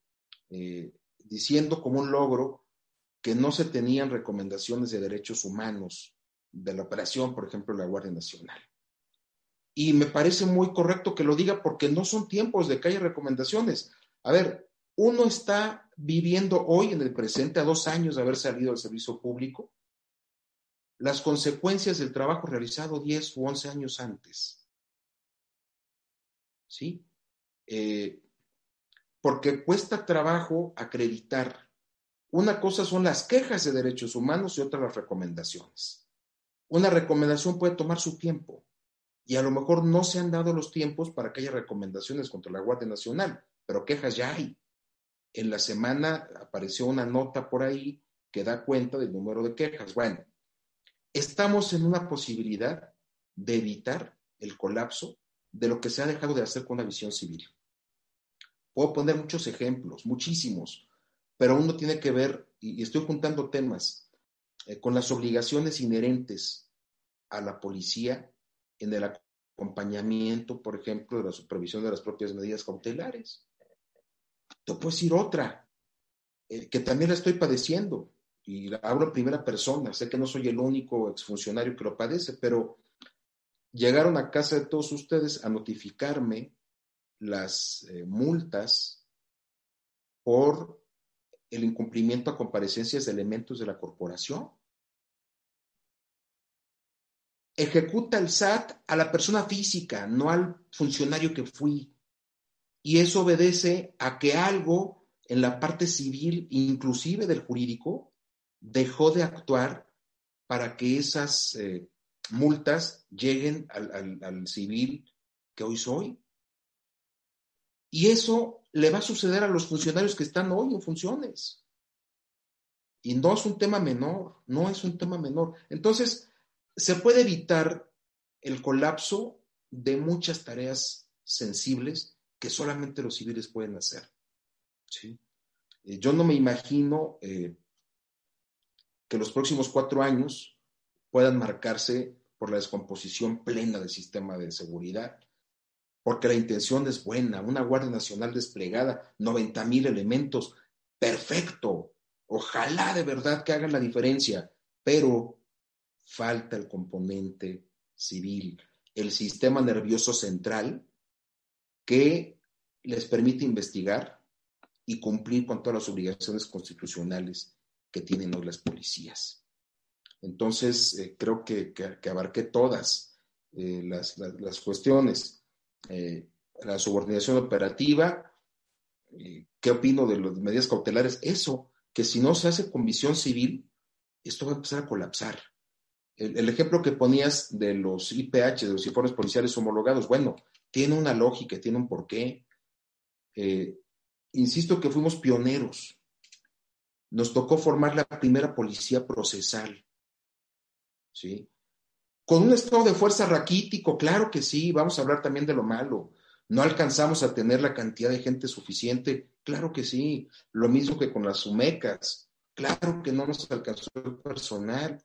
eh, diciendo como un logro que no se tenían recomendaciones de derechos humanos de la operación, por ejemplo, la Guardia Nacional. Y me parece muy correcto que lo diga porque no son tiempos de que haya recomendaciones. A ver, uno está viviendo hoy en el presente, a dos años de haber salido del servicio público, las consecuencias del trabajo realizado 10 u 11 años antes. ¿Sí? Eh, porque cuesta trabajo acreditar. Una cosa son las quejas de derechos humanos y otra las recomendaciones. Una recomendación puede tomar su tiempo y a lo mejor no se han dado los tiempos para que haya recomendaciones contra la Guardia Nacional, pero quejas ya hay. En la semana apareció una nota por ahí que da cuenta del número de quejas. Bueno, estamos en una posibilidad de evitar el colapso de lo que se ha dejado de hacer con la visión civil. Puedo poner muchos ejemplos, muchísimos, pero uno tiene que ver, y estoy juntando temas, eh, con las obligaciones inherentes a la policía en el acompañamiento, por ejemplo, de la supervisión de las propias medidas cautelares. Te puedo decir otra, eh, que también la estoy padeciendo, y hablo en primera persona, sé que no soy el único exfuncionario que lo padece, pero llegaron a casa de todos ustedes a notificarme las eh, multas por el incumplimiento a comparecencias de elementos de la corporación. Ejecuta el SAT a la persona física, no al funcionario que fui. Y eso obedece a que algo en la parte civil, inclusive del jurídico, dejó de actuar para que esas eh, multas lleguen al, civil que hoy soy. Y eso le va a suceder a los funcionarios que están hoy en funciones. Y no es un tema menor, no es un tema menor. Entonces, se puede evitar el colapso de muchas tareas sensibles que solamente los civiles pueden hacer. ¿sí? Eh, yo no me imagino eh, que los próximos cuatro años puedan marcarse por la descomposición plena del sistema de seguridad, porque la intención es buena, una Guardia Nacional desplegada, 90 mil elementos, perfecto, ojalá de verdad que hagan la diferencia, pero falta el componente civil, el sistema nervioso central que les permite investigar y cumplir con todas las obligaciones constitucionales que tienen hoy las policías. Entonces, eh, creo que, que, abarqué todas eh, las, las, cuestiones. Eh, la subordinación operativa, ¿qué opino de las medidas cautelares? Eso, que si no se hace con visión civil, esto va a empezar a colapsar. El, ejemplo que ponías de los IPH, de los informes policiales homologados, bueno, tiene una lógica, tiene un porqué. insisto que fuimos pioneros nos tocó formar la primera policía procesal. ¿Sí? Con un estado de fuerza raquítico, claro que sí, vamos a hablar también de lo malo. No alcanzamos a tener la cantidad de gente suficiente, claro que sí. Lo mismo que con las sumecas, claro que no nos alcanzó el personal.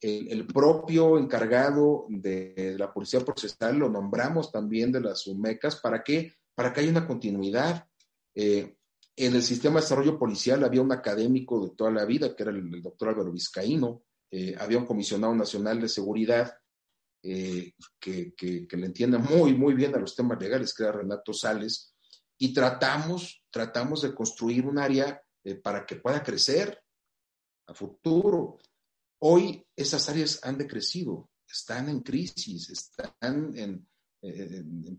El, propio encargado de la policía procesal lo nombramos también de las sumecas, ¿para qué? Para que haya una continuidad. Eh, en el sistema de desarrollo policial había un académico de toda la vida, que era el, doctor Álvaro Vizcaíno, eh, había un comisionado nacional de seguridad eh, que, le entiende muy, muy bien a los temas legales, que era Renato Sales, y tratamos, tratamos de construir un área eh, para que pueda crecer a futuro. Hoy esas áreas han decrecido, están en crisis, están en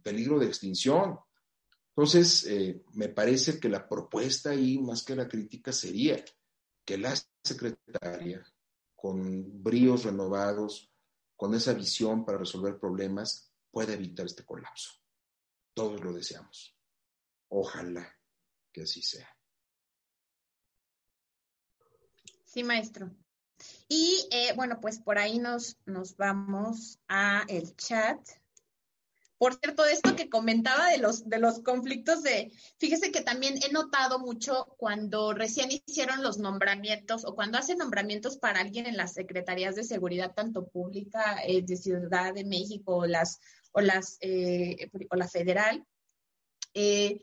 peligro de extinción. Entonces, eh, me parece que la propuesta ahí, más que la crítica, sería que la secretaria, con bríos renovados, con esa visión para resolver problemas, pueda evitar este colapso. Todos lo deseamos. Ojalá que así sea. Sí, maestro. Y eh, bueno, pues por ahí nos, nos vamos a el chat. Por cierto, esto que comentaba de los, de los conflictos de, fíjese que también he notado mucho cuando recién hicieron los nombramientos o cuando hacen nombramientos para alguien en las secretarías de seguridad, tanto pública eh, de Ciudad de México o las, o las, eh, o la federal, eh,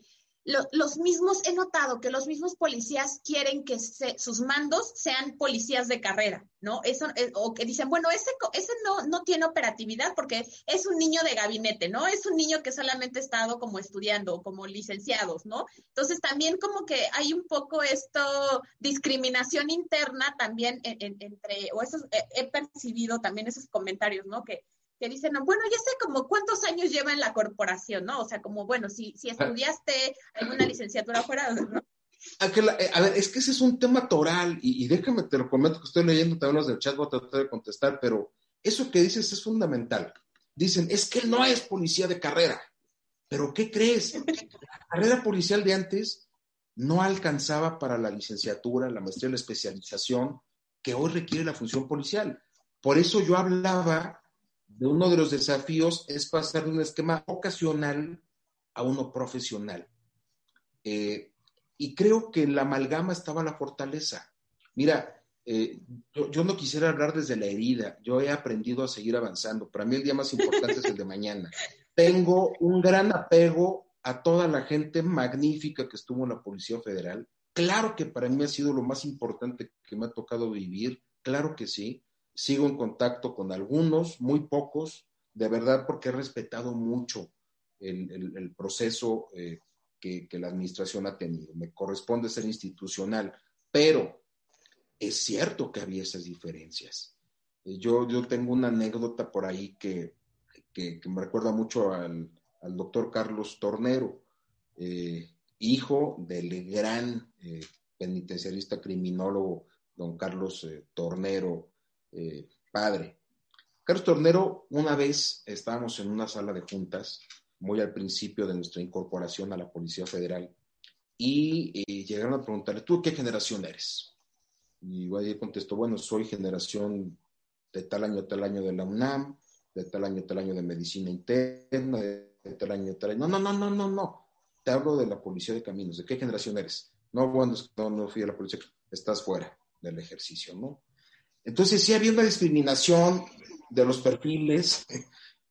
los mismos, he notado que los mismos policías quieren que sus mandos sean policías de carrera, ¿no? Eso, eh, o que dicen, bueno, ese, ese no, no tiene operatividad porque es un niño de gabinete, ¿no? Es un niño que solamente ha estado como estudiando, como licenciados, ¿no? Entonces también como que hay un poco esto, discriminación interna también entre, o eso he percibido también esos comentarios, ¿no? Que que dicen, bueno, ya sé como cuántos años lleva en la corporación, ¿no? O sea, como, bueno, si, si estudiaste alguna licenciatura fuera, ¿no? Eh, a, ver, es que ese es un tema toral, y, déjame te lo comento que estoy leyendo también los del chat, voy a tratar de contestar, pero eso que dices es fundamental. Dicen, es que no es policía de carrera. ¿Pero qué crees? La carrera policial de antes no alcanzaba para la licenciatura, la maestría, la especialización que hoy requiere la función policial. Por eso yo hablaba de uno de los desafíos es pasar de un esquema ocasional a uno profesional. Eh, y creo que en la amalgama estaba la fortaleza. Mira, eh, yo, no quisiera hablar desde la herida, yo he aprendido a seguir avanzando. Para mí el día más importante es el de mañana. Tengo un gran apego a toda la gente magnífica que estuvo en la Policía Federal. Claro que para mí ha sido lo más importante que me ha tocado vivir, claro que sí sigo en contacto con algunos, muy pocos, de verdad porque he respetado mucho el, proceso eh, que, la administración ha tenido. Me corresponde ser institucional, pero es cierto que había esas diferencias. Eh, yo, yo tengo una anécdota por ahí que, me recuerda mucho al, doctor Carlos Tornero, eh, hijo del gran penitenciarista criminólogo don Carlos Tornero, padre. Carlos Tornero, una vez estábamos en una sala de juntas muy al principio de nuestra incorporación a la Policía Federal, y eh, llegaron a preguntarle, ¿tú qué generación eres? Y yo contestó, bueno, soy generación de tal año, tal año de la UNAM, de tal año, tal año de medicina interna, de tal año, tal año. No, no, no, no, no, no. Te hablo de la policía de caminos. ¿De qué generación eres? No, bueno, no, no fui a la policía. Estás fuera del ejercicio, ¿no? Entonces sí había una discriminación de los perfiles.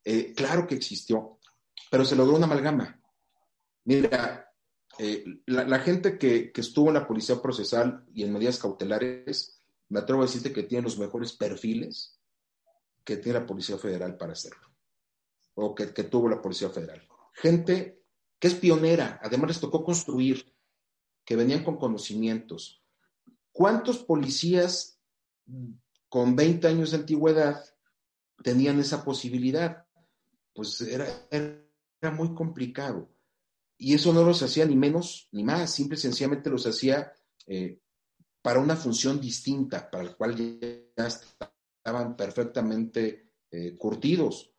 Eh, claro que existió pero se logró una amalgama. Mira, eh, la, gente que, estuvo en la policía procesal y en medidas cautelares, me atrevo a decirte que tiene los mejores perfiles que tiene la Policía Federal para hacerlo, o que, que tuvo la Policía Federal. Gente que es pionera, además les tocó construir, que venían con conocimientos. ¿Cuántos policías con 20 años de antigüedad tenían esa posibilidad? Pues era, era muy complicado. Y eso no los hacía ni menos ni más, simple y sencillamente los hacía eh, para una función distinta, para la cual ya estaban perfectamente eh, curtidos.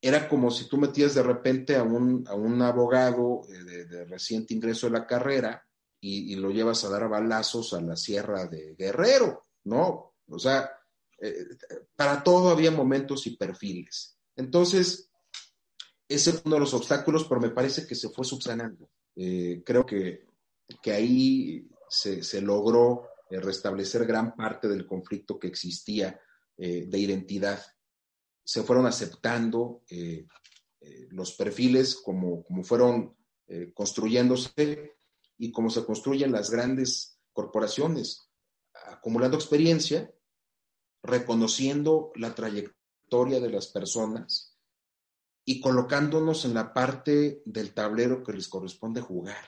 Era como si tú metías de repente a un, a un abogado eh, de, reciente ingreso de la carrera y, y, lo llevas a dar balazos a la sierra de Guerrero, ¿no? O sea, para todo había momentos y perfiles. Entonces, ese es uno de los obstáculos, pero me parece que se fue subsanando. Eh, creo que, ahí se, logró eh, restablecer gran parte del conflicto que existía eh, de identidad. Se fueron aceptando los perfiles como, como fueron construyéndose y como se construyen las grandes corporaciones, acumulando experiencia, reconociendo la trayectoria de las personas y colocándonos en la parte del tablero que les corresponde jugar.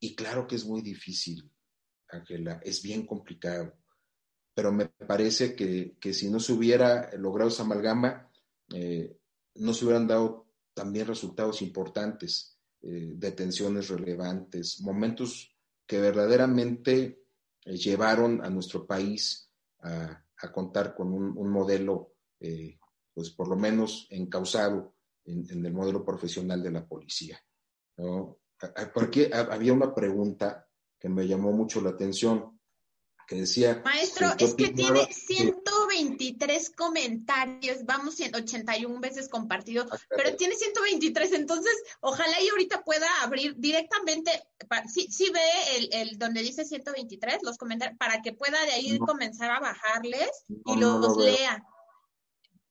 Y claro que es muy difícil, Ángela, es bien complicado, pero me parece que, si no se hubiera logrado esa amalgama, eh, no se hubieran dado también resultados importantes, eh, detenciones relevantes, momentos que verdaderamente eh, llevaron a nuestro país a, contar con un, modelo, pues por lo menos encausado en, el modelo profesional de la policía. ¿no? Porque había una pregunta que me llamó mucho la atención, que decía... Maestro, es que tiene 123 comentarios, vamos 81 veces compartido, ah, pero tiene 123, entonces ojalá y ahorita pueda abrir directamente, si sí, ve el, el, donde dice 123, los comentarios, para que pueda de ahí comenzar a bajarles y los lea.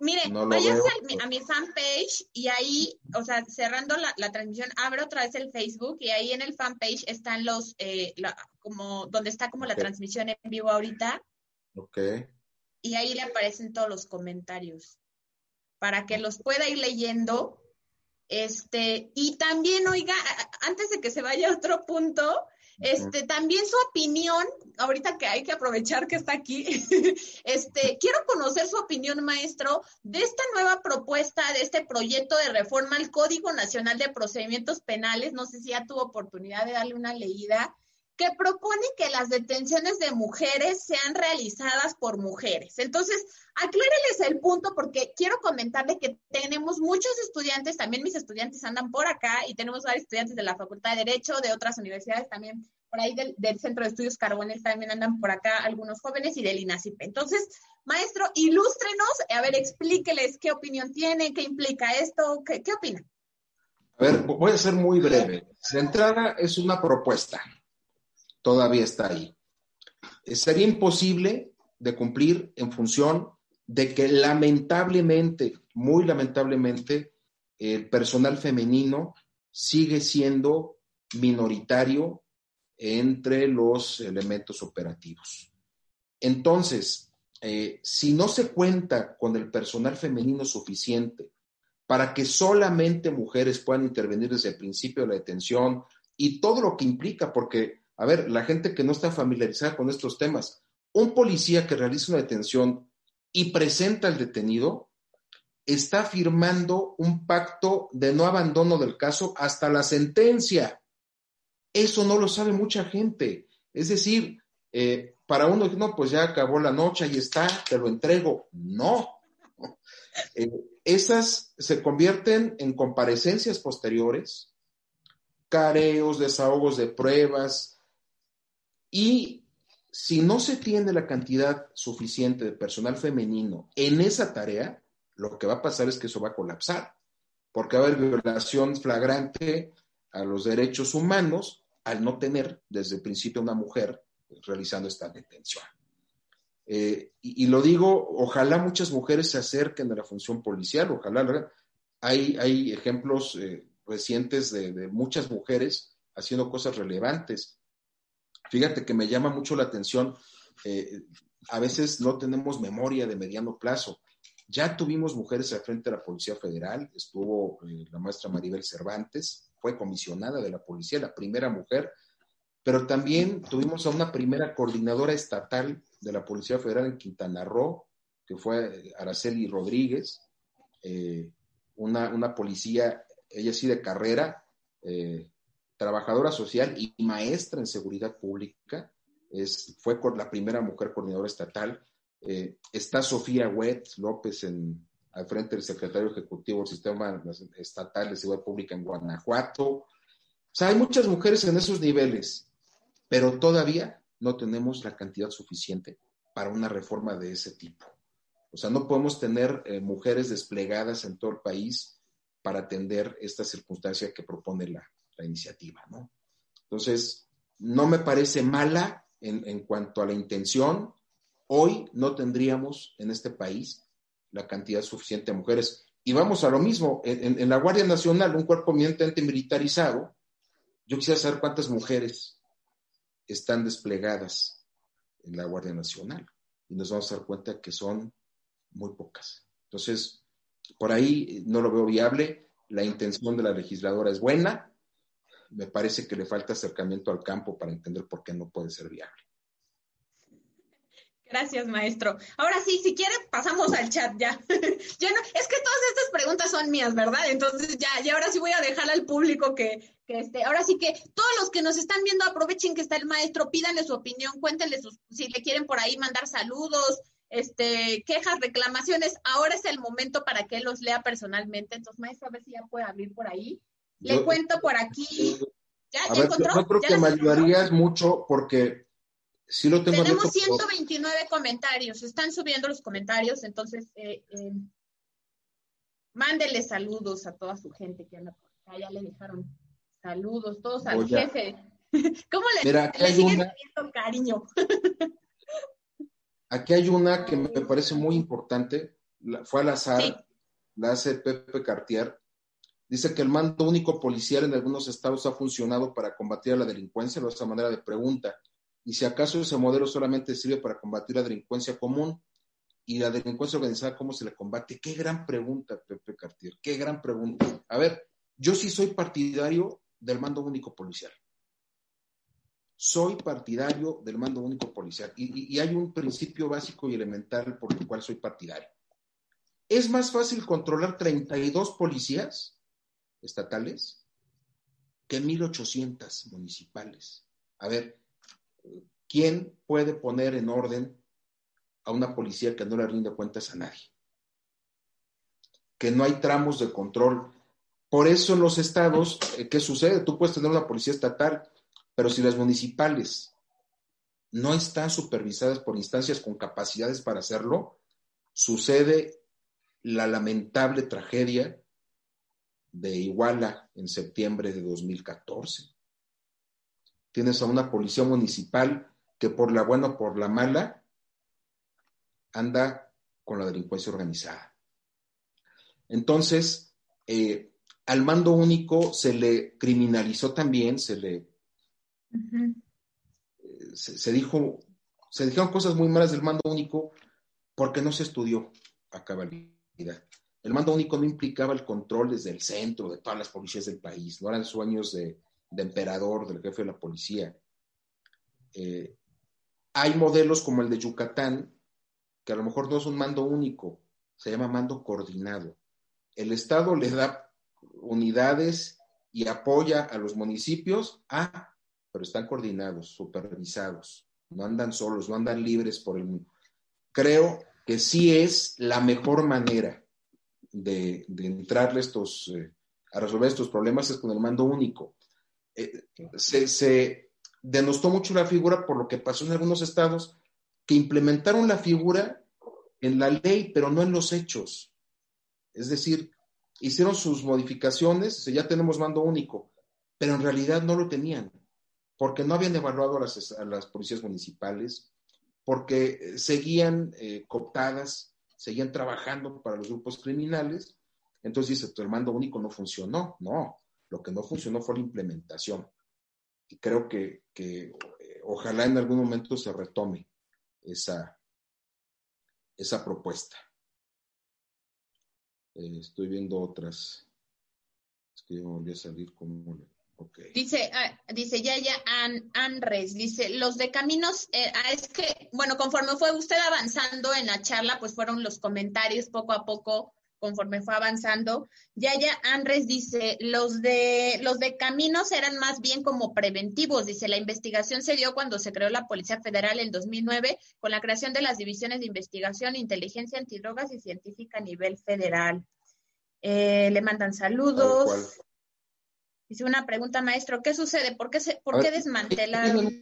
Mire, váyase a, mi fanpage y ahí, o sea, cerrando la, transmisión, abre otra vez el Facebook y ahí en el fanpage están los, eh, como, donde está como la transmisión en vivo ahorita. Ok. Y ahí le aparecen todos los comentarios para que los pueda ir leyendo. Este, y también, oiga, antes de que se vaya a otro punto, este, también su opinión, ahorita que hay que aprovechar que está aquí, este, quiero conocer su opinión, maestro, de esta nueva propuesta, de este proyecto de reforma al Código Nacional de Procedimientos Penales, no sé si ya tuvo oportunidad de darle una leída, que propone que las detenciones de mujeres sean realizadas por mujeres. Entonces, acláreles el punto porque quiero comentarle que tenemos muchos estudiantes, también mis estudiantes andan por acá y tenemos varios estudiantes de la Facultad de Derecho, de otras universidades también, por ahí del, Centro de Estudios Carbonel también andan por acá algunos jóvenes y del INACIP. Entonces, maestro, ilústrenos, a ver, explíqueles qué opinión tiene, qué implica esto, qué, qué opina. A ver, voy a ser muy breve. De es una propuesta todavía está ahí. Eh, sería imposible de cumplir en función de que lamentablemente, muy lamentablemente, el personal femenino sigue siendo minoritario entre los elementos operativos. Entonces, eh, si no se cuenta con el personal femenino suficiente para que solamente mujeres puedan intervenir desde el principio de la detención y todo lo que implica, porque, a ver, la gente que no está familiarizada con estos temas, un policía que realiza una detención y presenta al detenido, está firmando un pacto de no abandono del caso hasta la sentencia. Eso no lo sabe mucha gente. Es decir, eh, para uno, no, pues ya acabó la noche, ahí está, te lo entrego. No. Eh, esas se convierten en comparecencias posteriores, careos, desahogos de pruebas, y si no se tiene la cantidad suficiente de personal femenino en esa tarea, lo que va a pasar es que eso va a colapsar, porque va a haber violación flagrante a los derechos humanos al no tener desde el principio una mujer realizando esta detención. Eh, y, lo digo, ojalá muchas mujeres se acerquen a la función policial, ojalá. Hay, hay ejemplos eh, recientes de, muchas mujeres haciendo cosas relevantes. Fíjate que me llama mucho la atención, eh, a veces no tenemos memoria de mediano plazo. Ya tuvimos mujeres al frente de la Policía Federal, estuvo la maestra Maribel Cervantes, fue comisionada de la policía, la primera mujer pero también tuvimos a una primera coordinadora estatal de la Policía Federal en Quintana Roo, que fue Araceli Rodríguez, eh, una, policía, ella sí de carrera, eh, trabajadora social y maestra en seguridad pública, es, fue la primera mujer coordinadora estatal. Eh, está Sofía Wet López en, al frente del secretario ejecutivo del Sistema Estatal de Seguridad Pública en Guanajuato. O sea, hay muchas mujeres en esos niveles pero todavía no tenemos la cantidad suficiente para una reforma de ese tipo. O sea, no podemos tener eh, mujeres desplegadas en todo el país para atender esta circunstancia que propone la, iniciativa, ¿no? Entonces, no me parece mala en, cuanto a la intención. Hoy no tendríamos en este país la cantidad suficiente de mujeres. Y vamos a lo mismo, en, la Guardia Nacional, un cuerpo eminentemente militarizado, yo quisiera saber cuántas mujeres están desplegadas en la Guardia Nacional y nos vamos a dar cuenta que son muy pocas. Entonces, por ahí no lo veo viable. La intención de la legisladora es buena. Me parece que le falta acercamiento al campo para entender por qué no puede ser viable. Gracias, maestro. Ahora sí, si quiere, pasamos al chat ya. ya no, es que todas estas preguntas son mías, ¿verdad? Entonces ya, ya ahora sí voy a dejar al público que, que este, ahora sí que todos los que nos están viendo aprovechen que está el maestro, pídanle su opinión, cuéntenle sus, si le quieren por ahí mandar saludos, este, quejas, reclamaciones. Ahora es el momento para que él los lea personalmente. Entonces, maestro, a ver si ya puede abrir por ahí. Le cuento por aquí. ¿Ya, ya encontró? Yo creo que me ayudarías mucho porque tenemos 129 comentarios, están subiendo los comentarios, entonces eh, eh, mándele saludos a toda su gente que anda por acá, ya le dejaron saludos, todos al jefe. ¿Cómo le, Mira, aquí hay una, cariño? aquí hay una que me parece muy importante, fue al azar, la hace Pepe Cartier. Dice que el mando único policial en algunos estados ha funcionado para combatir a la delincuencia, de esa manera de pregunta y si acaso ese modelo solamente sirve para combatir la delincuencia común y la delincuencia organizada, ¿cómo se le combate? Qué gran pregunta, Pepe Cartier, qué gran pregunta. A ver, yo sí soy partidario del mando único policial. Soy partidario del mando único policial y, y hay un principio básico y elemental por el cual soy partidario. Es más fácil controlar 32 policías estatales que 1.800 municipales. A ver, ¿quién puede poner en orden a una policía que no le rinde cuentas a nadie? Que no hay tramos de control. Por eso en los estados, eh, ¿qué sucede? Tú puedes tener una policía estatal, pero si las municipales no están supervisadas por instancias con capacidades para hacerlo, sucede la lamentable tragedia de Iguala en septiembre de 2014 tienes a una policía municipal que por la buena o por la mala anda con la delincuencia organizada. Entonces, eh, al mando único se le criminalizó también, se le eh, se, dijo, se dijeron cosas muy malas del mando único porque no se estudió a cabalidad. El mando único no implicaba el control desde el centro de todas las policías del país, no eran sueños de, emperador, del jefe de la policía. Eh, hay modelos como el de Yucatán, que a lo mejor no es un mando único, se llama mando coordinado. El Estado le da unidades y apoya a los municipios, ah, pero están coordinados, supervisados, no andan solos, no andan libres por el mundo. Creo que sí es la mejor manera de, entrarle estos, eh, a resolver estos problemas es con el mando único. Eh, se, se denostó mucho la figura por lo que pasó en algunos estados que implementaron la figura en la ley, pero no en los hechos. Es decir, hicieron sus modificaciones, ya tenemos mando único, pero en realidad no lo tenían, porque no habían evaluado a las, policías municipales, porque eh, seguían eh, cooptadas, seguían trabajando para los grupos criminales. Entonces dice, el mando único no funcionó. No, lo que no funcionó fue la implementación. Y creo que, eh, ojalá en algún momento se retome esa, esa propuesta. Eh, estoy viendo otras. Es que yo volví a salir como... Okay. Dice, ah, dice An, Anres, dice, los de caminos, eh, ah, es que, bueno, conforme fue usted avanzando en la charla, pues fueron los comentarios poco a poco conforme fue avanzando. Yaya Andrés dice, los de, los de caminos eran más bien como preventivos. Dice, la investigación se dio cuando se creó la Policía Federal en 2009 con la creación de las divisiones de investigación, inteligencia antidrogas y científica a nivel federal. Eh, le mandan saludos. Dice una pregunta, maestro, ¿qué sucede? ¿Por qué, se, por qué desmantelan?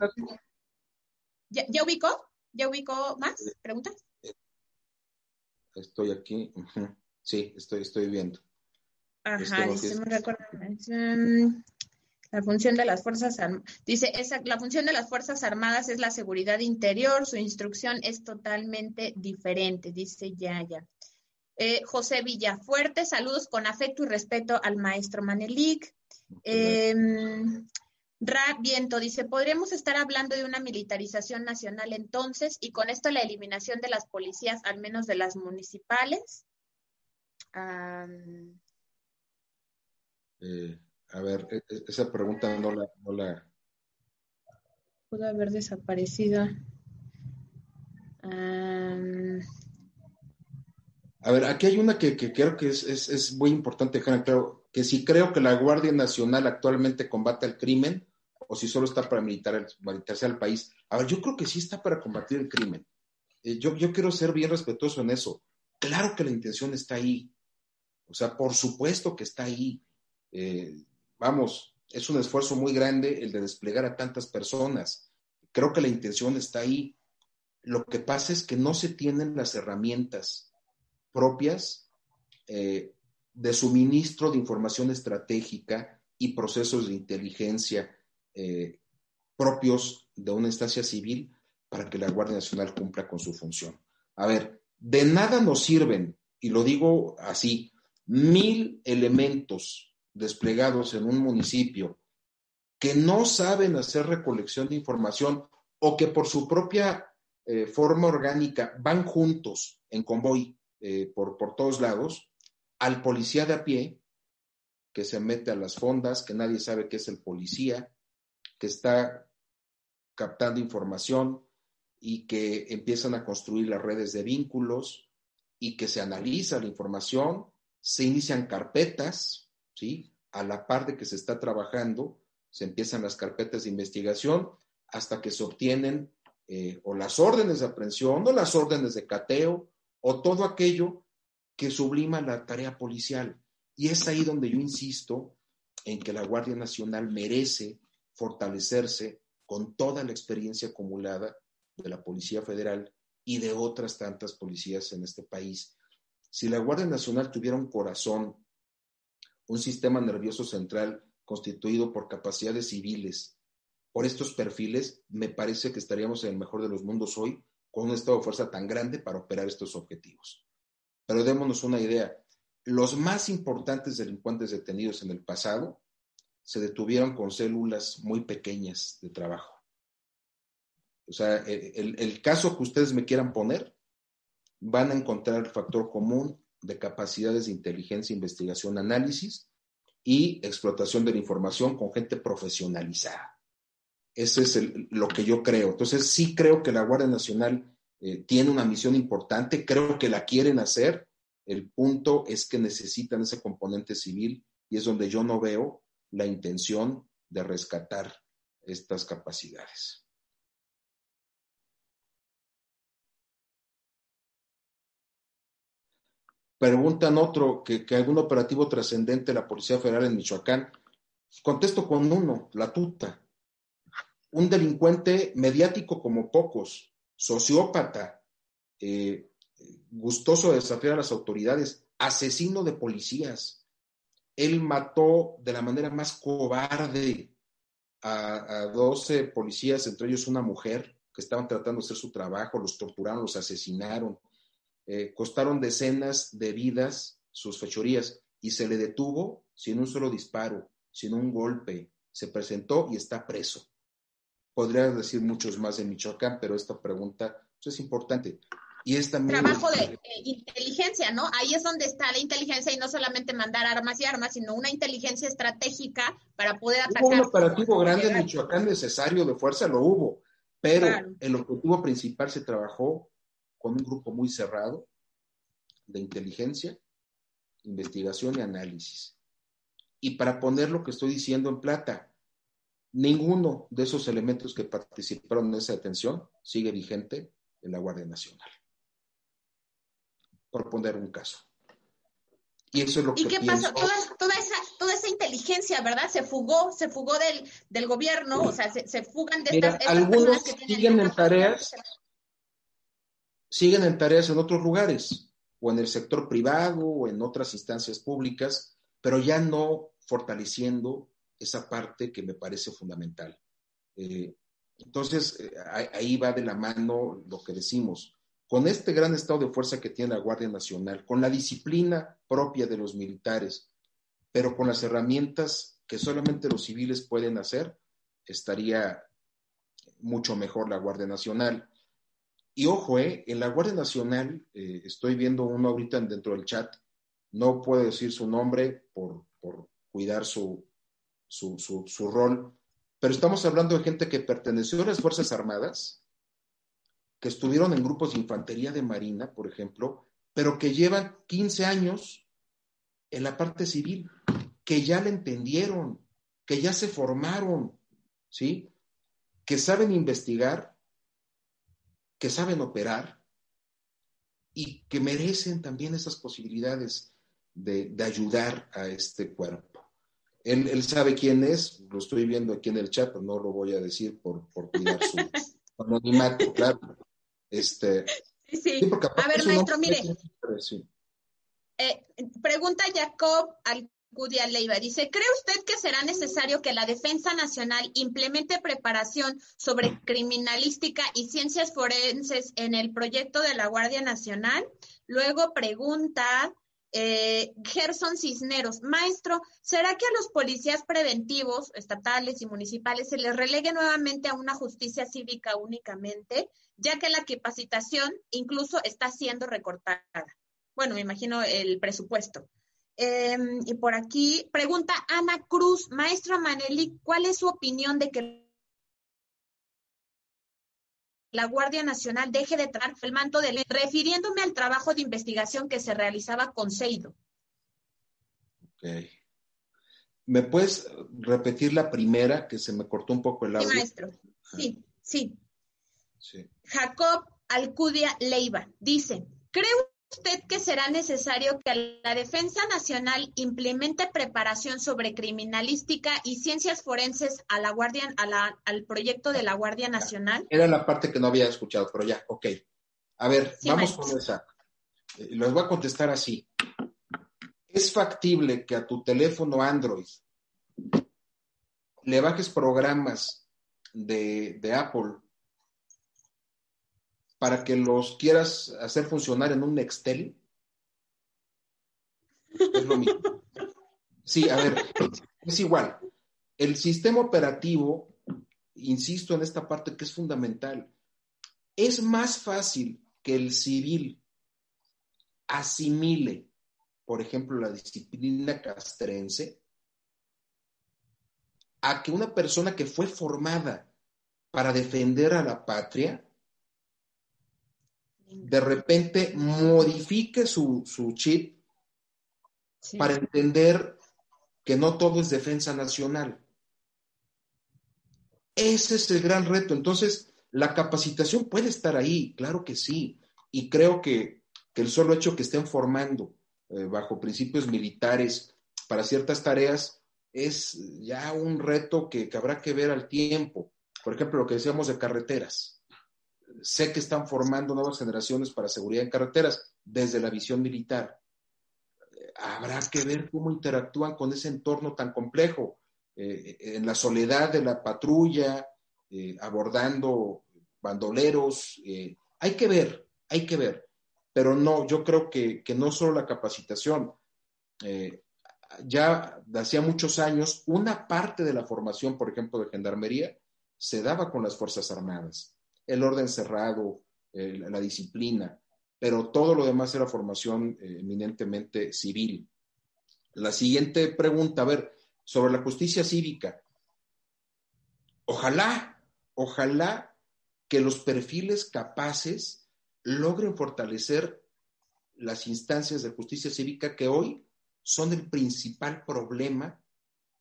¿Ya, ¿Ya ubicó? ¿Ya ubicó más preguntas? Estoy aquí. Sí, estoy, estoy viendo. Ajá, dice, la función de las Fuerzas Armadas, dice, esa, la función de las Fuerzas Armadas es la seguridad interior, su instrucción es totalmente diferente, dice Yaya. Eh, José Villafuerte, saludos con afecto y respeto al maestro Manelik. Eh, Ra Viento dice, podríamos estar hablando de una militarización nacional entonces y con esto la eliminación de las policías, al menos de las municipales. Eh, a ver, e, e, esa pregunta no la, no la... Pudo haber desaparecido. A ver, aquí hay una que, creo que es, muy importante claro, que si creo que la Guardia Nacional actualmente combate el crimen o si solo está para militar, al país. A ver, yo creo que sí está para combatir el crimen. Eh, yo, yo quiero ser bien respetuoso en eso. Claro que la intención está ahí. O sea, por supuesto que está ahí. Eh, vamos, es un esfuerzo muy grande el de desplegar a tantas personas. Creo que la intención está ahí. Lo que pasa es que no se tienen las herramientas propias eh, de suministro de información estratégica y procesos de inteligencia eh, propios de una instancia civil para que la Guardia Nacional cumpla con su función. A ver, de nada nos sirven, y lo digo así, mil elementos desplegados en un municipio que no saben hacer recolección de información o que por su propia eh, forma orgánica van juntos en convoy eh, por, por todos lados, al policía de a pie, que se mete a las fondas, que nadie sabe qué es el policía, que está captando información y que empiezan a construir las redes de vínculos y que se analiza la información se inician carpetas, ¿sí? A la par de que se está trabajando, se empiezan las carpetas de investigación hasta que se obtienen eh, o las órdenes de aprehensión o las órdenes de cateo o todo aquello que sublima la tarea policial. Y es ahí donde yo insisto en que la Guardia Nacional merece fortalecerse con toda la experiencia acumulada de la Policía Federal y de otras tantas policías en este país si la Guardia Nacional tuviera un corazón, un sistema nervioso central constituido por capacidades civiles, por estos perfiles, me parece que estaríamos en el mejor de los mundos hoy con un estado de fuerza tan grande para operar estos objetivos. Pero démonos una idea. Los más importantes delincuentes detenidos en el pasado se detuvieron con células muy pequeñas de trabajo. O sea, el, el caso que ustedes me quieran poner van a encontrar el factor común de capacidades de inteligencia, investigación, análisis y explotación de la información con gente profesionalizada. Eso es lo que yo creo. Entonces, sí creo que la Guardia Nacional eh, tiene una misión importante, creo que la quieren hacer. El punto es que necesitan ese componente civil y es donde yo no veo la intención de rescatar estas capacidades. Preguntan otro, que, algún operativo trascendente de la Policía Federal en Michoacán. Contesto con uno, la tuta. Un delincuente mediático como pocos, sociópata, eh, gustoso de desafiar a las autoridades, asesino de policías. Él mató de la manera más cobarde a, a 12 policías, entre ellos una mujer, que estaban tratando de hacer su trabajo, los torturaron, los asesinaron, eh, costaron decenas de vidas sus fechorías y se le detuvo sin un solo disparo, sin un golpe. Se presentó y está preso. Podría decir muchos más en Michoacán, pero esta pregunta pues, es importante. Y es también... Trabajo de inteligencia, ¿no? Ahí es donde está la inteligencia y no solamente mandar armas y armas, sino una inteligencia estratégica para poder atacar. Hubo un operativo grande en Michoacán necesario de fuerza, lo hubo, pero el objetivo principal se trabajó con un grupo muy cerrado de inteligencia, investigación y análisis. Y para poner lo que estoy diciendo en plata, ninguno de esos elementos que participaron en esa detención sigue vigente en la Guardia Nacional. Por poner un caso. Y eso es lo ¿Y qué pasó? Toda, esa, toda esa inteligencia, ¿verdad? Se fugó, se fugó del, del gobierno, o sea, se, fugan de estas, algunos que siguen en tareas, siguen en tareas en otros lugares, o en el sector privado, o en otras instancias públicas, pero ya no fortaleciendo esa parte que me parece fundamental. Eh, entonces, eh, ahí va de la mano lo que decimos. Con este gran estado de fuerza que tiene la Guardia Nacional, con la disciplina propia de los militares, pero con las herramientas que solamente los civiles pueden hacer, estaría mucho mejor la Guardia Nacional. Y ojo, eh, en la Guardia Nacional, eh, estoy viendo uno ahorita dentro del chat, no puedo decir su nombre por, cuidar su, su, rol, pero estamos hablando de gente que perteneció a las Fuerzas Armadas, que estuvieron en grupos de infantería de Marina, por ejemplo, pero que llevan 15 años en la parte civil, que ya la entendieron, que ya se formaron, ¿sí? Que saben investigar, que saben operar y que merecen también esas posibilidades de, ayudar a este cuerpo. Él, sabe quién es, lo estoy viendo aquí en el chat, pero no lo voy a decir por, por cuidar su anonimato, claro. Este, sí, a ver, maestro, mire. Eh, pregunta Jacob al Gudia Leiva dice, ¿cree usted que será necesario que la Defensa Nacional implemente preparación sobre criminalística y ciencias forenses en el proyecto de la Guardia Nacional? Luego pregunta eh, Gerson Cisneros, maestro, ¿será que a los policías preventivos, estatales y municipales, se les relegue nuevamente a una justicia cívica únicamente, ya que la capacitación incluso está siendo recortada? Bueno, me imagino el presupuesto. Em, y por aquí pregunta Ana Cruz, maestra Maneli, ¿cuál es su opinión de que la Guardia Nacional deje de traer el manto de ley, refiriéndome al trabajo de investigación que se realizaba con Seido? Ok. ¿Me puedes repetir la primera, que se me cortó un poco el audio? Sí, maestro. Sí, sí. sí. Jacob Alcudia Leiva dice, creo usted que será necesario que la Defensa Nacional implemente preparación sobre criminalística y ciencias forenses a la Guardia, al proyecto de la Guardia Nacional? Era la parte que no había escuchado, pero ya, ok. A ver, vamos con esa. Eh, les voy a contestar así. ¿Es factible que a tu teléfono Android le bajes programas de, de Apple para que los quieras hacer funcionar en un Excel. Es lo mismo. Sí, a ver, es igual. El sistema operativo, insisto en esta parte que es fundamental, es más fácil que el civil asimile por ejemplo, la disciplina castrense, a que una persona que fue formada para defender a la patria, de repente modifique su, chip para entender que no todo es defensa nacional. Ese es el gran reto. Entonces, la capacitación puede estar ahí, claro que sí. Y creo que, el solo hecho que estén formando eh, bajo principios militares para ciertas tareas es ya un reto que, que habrá que ver al tiempo. Por ejemplo, lo que decíamos de carreteras. Sé que están formando nuevas generaciones para seguridad en carreteras desde la visión militar. Habrá que ver cómo interactúan con ese entorno tan complejo, eh, en la soledad de la patrulla, eh, abordando bandoleros. Eh, hay que ver, hay que ver. Pero no, yo creo que, que no solo la capacitación. ya hacía muchos años, una parte de la formación, por ejemplo, de gendarmería, se daba con las Fuerzas Armadas, el orden cerrado, la disciplina, pero todo lo demás era formación eh, eminentemente civil. La siguiente pregunta, a ver, sobre la justicia cívica. Ojalá, ojalá que los perfiles capaces logren fortalecer las instancias de justicia cívica que hoy son el principal problema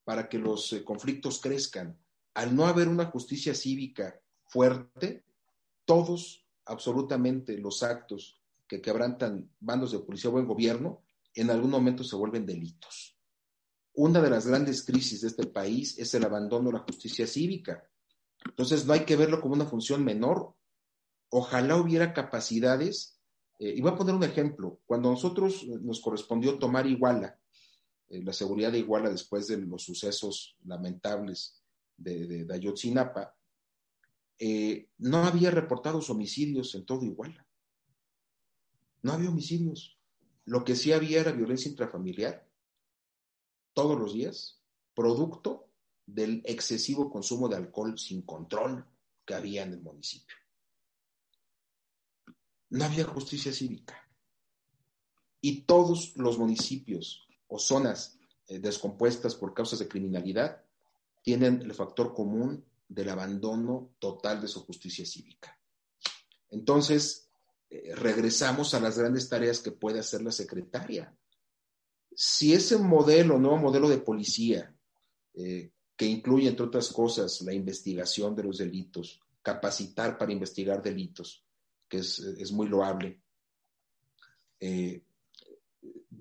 para que los eh, conflictos crezcan al no haber una justicia cívica fuerte, todos, absolutamente, los actos que quebrantan bandos de policía o buen gobierno, en algún momento se vuelven delitos. Una de las grandes crisis de este país es el abandono de la justicia cívica. Entonces, no hay que verlo como una función menor. Ojalá hubiera capacidades. Eh, y voy a poner un ejemplo. Cuando nosotros nos correspondió tomar Iguala, eh, la seguridad de Iguala después de los sucesos lamentables de, de, Ayotzinapa, eh, no había reportados homicidios en todo Iguala. No había homicidios. Lo que sí había era violencia intrafamiliar, todos los días, producto del excesivo consumo de alcohol sin control que había en el municipio. No había justicia cívica. Y todos los municipios o zonas eh, descompuestas por causas de criminalidad tienen el factor común del abandono total de su justicia cívica. Entonces, eh, regresamos a las grandes tareas que puede hacer la secretaria. Si ese modelo, nuevo modelo de policía, eh, que incluye, entre otras cosas, la investigación de los delitos, capacitar para investigar delitos, que es, muy loable, eh,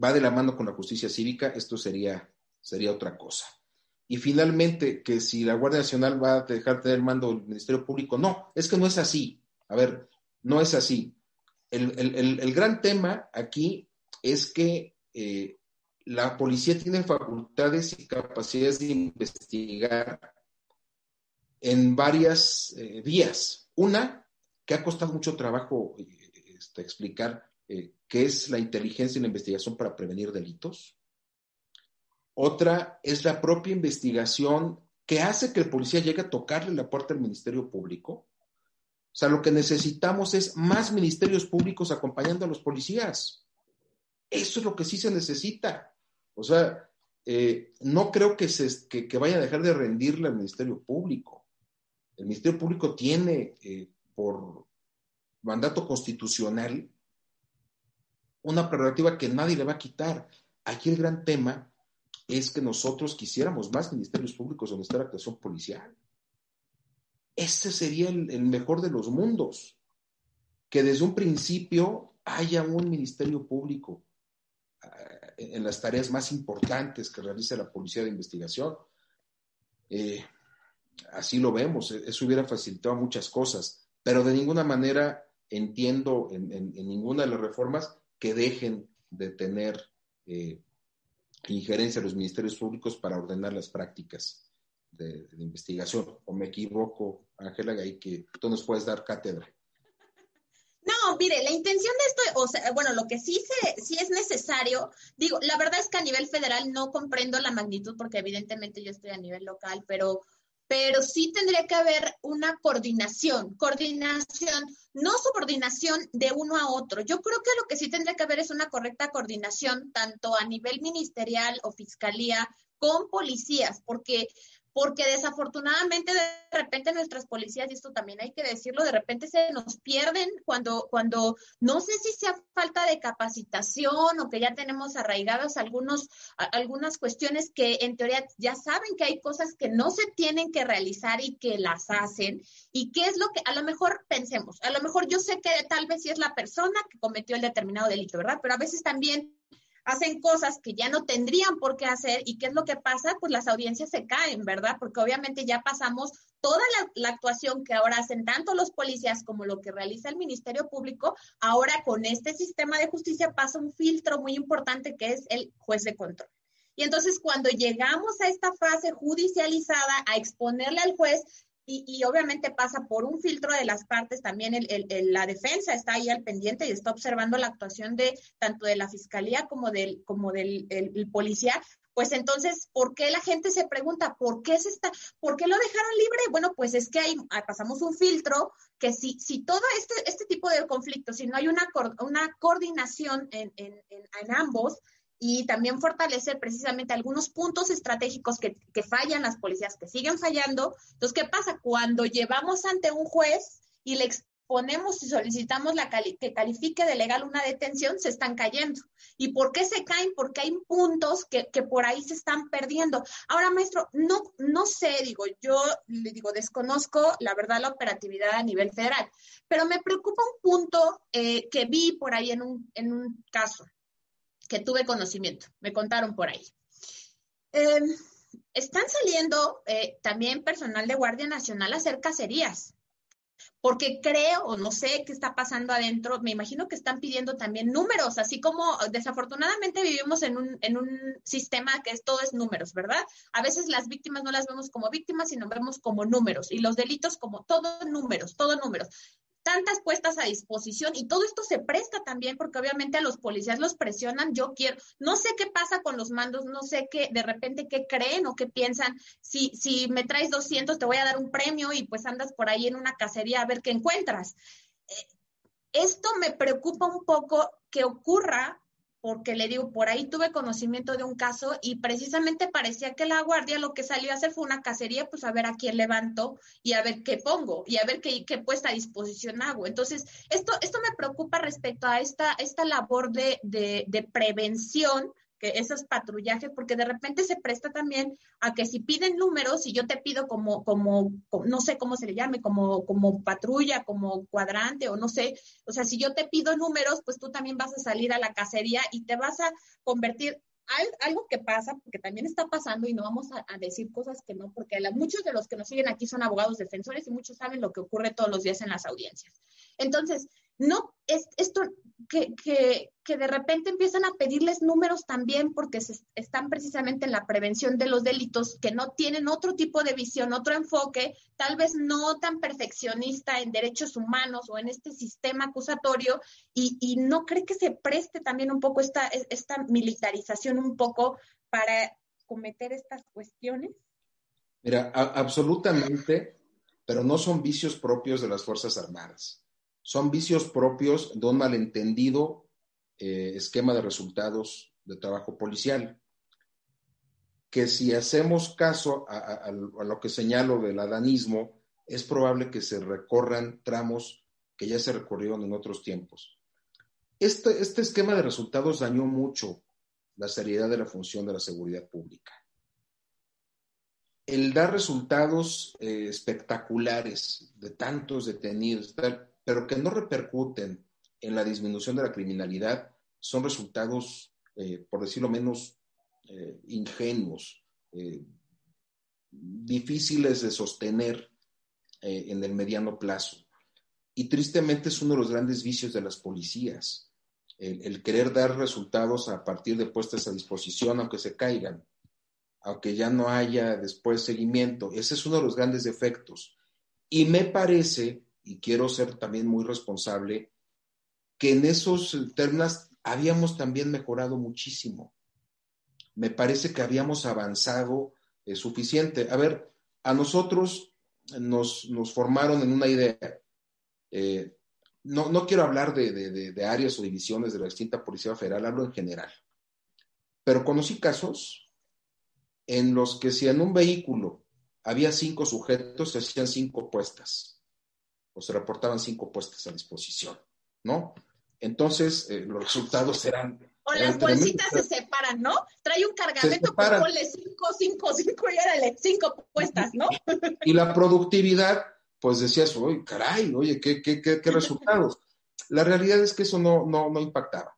va de la mano con la justicia cívica, esto sería, sería otra cosa. Y finalmente, que si la Guardia Nacional va a dejar de tener el mando del Ministerio Público, no, es que no es así. A ver, no es así. El, gran tema aquí es que eh, la policía tiene facultades y capacidades de investigar en varias eh, vías. Una, que ha costado mucho trabajo eh, este, explicar, qué es la inteligencia y la investigación para prevenir delitos. Otra es la propia investigación que hace que el policía llegue a tocarle la puerta al Ministerio Público. O sea, lo que necesitamos es más ministerios públicos acompañando a los policías. Eso es lo que sí se necesita. O sea, eh, no creo que, se, que, vaya a dejar de rendirle al Ministerio Público. El Ministerio Público tiene, eh, por mandato constitucional, una prerrogativa que nadie le va a quitar. Aquí el gran tema es que nosotros quisiéramos más ministerios públicos donde está la actuación policial. Ese sería el, mejor de los mundos, que desde un principio haya un ministerio público eh, en las tareas más importantes que realiza la policía de investigación. Eh, así lo vemos, e, eso hubiera facilitado muchas cosas, pero de ninguna manera entiendo en, ninguna de las reformas que dejen de tener eh, injerencia de los ministerios públicos para ordenar las prácticas de, investigación. ¿O me equivoco, Ángela, ahí que tú nos puedes dar cátedra? No, mire, la intención de esto, o sea, bueno, lo que sí, se, sí es necesario, digo, la verdad es que a nivel federal no comprendo la magnitud porque evidentemente yo estoy a nivel local, pero pero sí tendría que haber una coordinación, coordinación, no subordinación de uno a otro. Yo creo que lo que sí tendría que haber es una correcta coordinación, tanto a nivel ministerial o fiscalía, con policías, porque porque desafortunadamente de repente nuestras policías, y esto también hay que decirlo, de repente se nos pierden cuando, cuando no sé si sea falta de capacitación o que ya tenemos arraigadas algunos, algunas cuestiones que en teoría ya saben que hay cosas que no se tienen que realizar y que las hacen. ¿Y qué es lo que a lo mejor pensemos? A lo mejor yo sé que tal vez sí es la persona que cometió el determinado delito, ¿verdad? Pero a veces también hacen cosas que ya no tendrían por qué hacer y qué es lo que pasa, pues las audiencias se caen, ¿verdad? Porque obviamente ya pasamos toda la, actuación que ahora hacen tanto los policías como lo que realiza el Ministerio Público, ahora con este sistema de justicia pasa un filtro muy importante que es el juez de control. Y entonces cuando llegamos a esta fase judicializada, a exponerle al juez, y, obviamente pasa por un filtro de las partes, también la defensa está ahí al pendiente y está observando la actuación de tanto de la fiscalía como del, como del policía, pues entonces, ¿por qué la gente se pregunta, ¿por qué se está, por qué lo dejaron libre? Bueno, pues es que ahí pasamos un filtro que si, si todo este, este tipo de conflictos, si no hay una, una coordinación en, en, en ambos, y también fortalecer precisamente algunos puntos estratégicos que, fallan las policías, que siguen fallando. Entonces, ¿qué pasa? Cuando llevamos ante un juez y le exponemos y solicitamos la que califique de legal una detención, se están cayendo. ¿Y por qué se caen? Porque hay puntos que, que, por ahí se están perdiendo. Ahora, maestro, no, no sé, digo, yo le digo, desconozco la verdad la operatividad a nivel federal, pero me preocupa un punto eh, que vi por ahí en un, en un caso que tuve conocimiento, me contaron por ahí. Em, están saliendo eh, también personal de Guardia Nacional a hacer cacerías, porque creo, o no sé qué está pasando adentro, me imagino que están pidiendo también números, así como desafortunadamente vivimos en un, en un sistema que es todo es números, ¿verdad? A veces las víctimas no las vemos como víctimas, sino vemos como números, y los delitos como todo números, todo números tantas puestas a disposición y todo esto se presta también porque obviamente a los policías los presionan, yo quiero, no sé qué pasa con los mandos, no sé qué, de repente qué creen o qué piensan, si, si me traes 200 te voy a dar un premio y pues andas por ahí en una cacería a ver qué encuentras. Eh, esto me preocupa un poco que ocurra porque le digo, por ahí tuve conocimiento de un caso y precisamente parecía que la guardia lo que salió a hacer fue una cacería, pues a ver a quién levanto y a ver qué pongo y a ver qué, qué puesta a disposición hago. Entonces, esto, esto me preocupa respecto a esta, esta labor de, de, de prevención que esos patrullajes, porque de repente se presta también a que si piden números, y yo te pido como, como, no sé cómo se le llame, como, como patrulla, como cuadrante, o no sé, o sea, si yo te pido números, pues tú también vas a salir a la cacería y te vas a convertir algo que pasa, porque también está pasando y no vamos a, decir cosas que no, porque muchos de los que nos siguen aquí son abogados defensores y muchos saben lo que ocurre todos los días en las audiencias. Entonces, no, es esto que, que, de repente empiezan a pedirles números también porque se están precisamente en la prevención de los delitos que no tienen otro tipo de visión, otro enfoque, tal vez no tan perfeccionista en derechos humanos o en este sistema acusatorio y, y no cree que se preste también un poco esta, esta militarización un poco para cometer estas cuestiones. Mira, absolutamente, pero no son vicios propios de las Fuerzas Armadas son vicios propios de un malentendido eh, esquema de resultados de trabajo policial. Que si hacemos caso a, lo que señalo del adanismo, es probable que se recorran tramos que ya se recorrieron en otros tiempos. Este, este esquema de resultados dañó mucho la seriedad de la función de la seguridad pública. El dar resultados eh, espectaculares de tantos detenidos, pero que no repercuten en la disminución de la criminalidad, son resultados, eh, por decirlo menos, eh, ingenuos, eh, difíciles de sostener en el mediano plazo. Y tristemente es uno de los grandes vicios de las policías, el, querer dar resultados a partir de puestas a disposición, aunque se caigan, aunque ya no haya después seguimiento. Ese es uno de los grandes defectos. Y me parece y quiero ser también muy responsable, que en esos términos habíamos también mejorado muchísimo. Me parece que habíamos avanzado eh, suficiente. A ver, a nosotros nos, formaron en una idea. Eh, no, no, quiero hablar de, de, de, áreas o divisiones de la distinta Policía Federal, hablo en general. Pero conocí casos en los que si en un vehículo había cinco sujetos, se hacían cinco puestas o se reportaban cinco puestas a disposición, ¿no? Entonces, eh, los resultados eran o las bolsitas se separan, ¿no? Trae un cargamento, pero ponle cinco, cinco, cinco y órale, cinco puestas, ¿no? Y la productividad, pues decías, oye, caray, oye, ¿qué, qué, qué, qué resultados? La realidad es que eso no, no, no impactaba.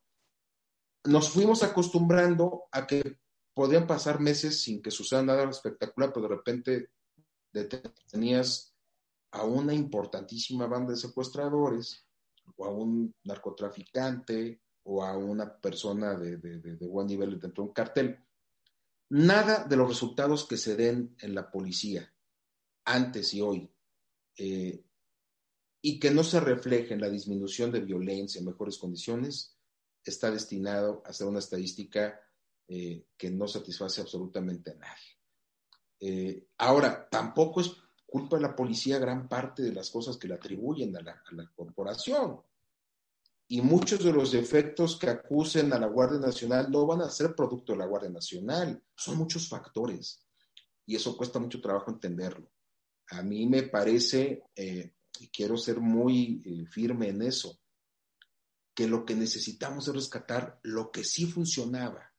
Nos fuimos acostumbrando a que podían pasar meses sin que suceda nada espectacular, pero de repente tenías a una importantísima banda de secuestradores o a un narcotraficante o a una persona de, buen nivel dentro de un cartel. Nada de los resultados que se den en la policía antes y hoy eh, y que no se refleje en la disminución de violencia en mejores condiciones está destinado a ser una estadística eh, que no satisface absolutamente a nadie. Eh, ahora, tampoco es culpa de la policía gran parte de las cosas que le atribuyen a la corporación y muchos de los defectos que acusen a la Guardia Nacional no van a ser producto de la Guardia Nacional, son muchos factores y eso cuesta mucho trabajo entenderlo. A mí me parece, eh, y quiero ser muy eh, firme en eso, que lo que necesitamos es rescatar lo que sí funcionaba.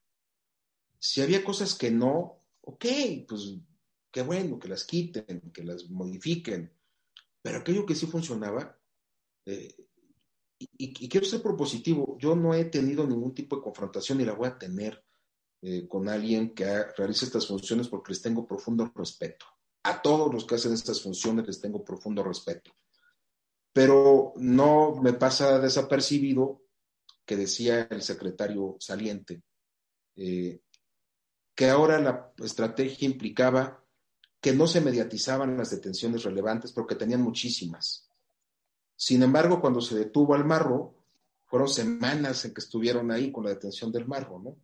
Si había cosas que no, ok, pues qué bueno, que las quiten, que las modifiquen, pero aquello que sí funcionaba, eh, y, quiero ser propositivo, yo no he tenido ningún tipo de confrontación y la voy a tener eh, con alguien que realice estas funciones porque les tengo profundo respeto. A todos los que hacen estas funciones les tengo profundo respeto. Pero no me pasa desapercibido que decía el secretario saliente, eh, que ahora la estrategia implicaba que no se mediatizaban las detenciones relevantes porque tenían muchísimas sin embargo, cuando se detuvo al marro, fueron semanas en que estuvieron ahí con la detención del marro, ¿no?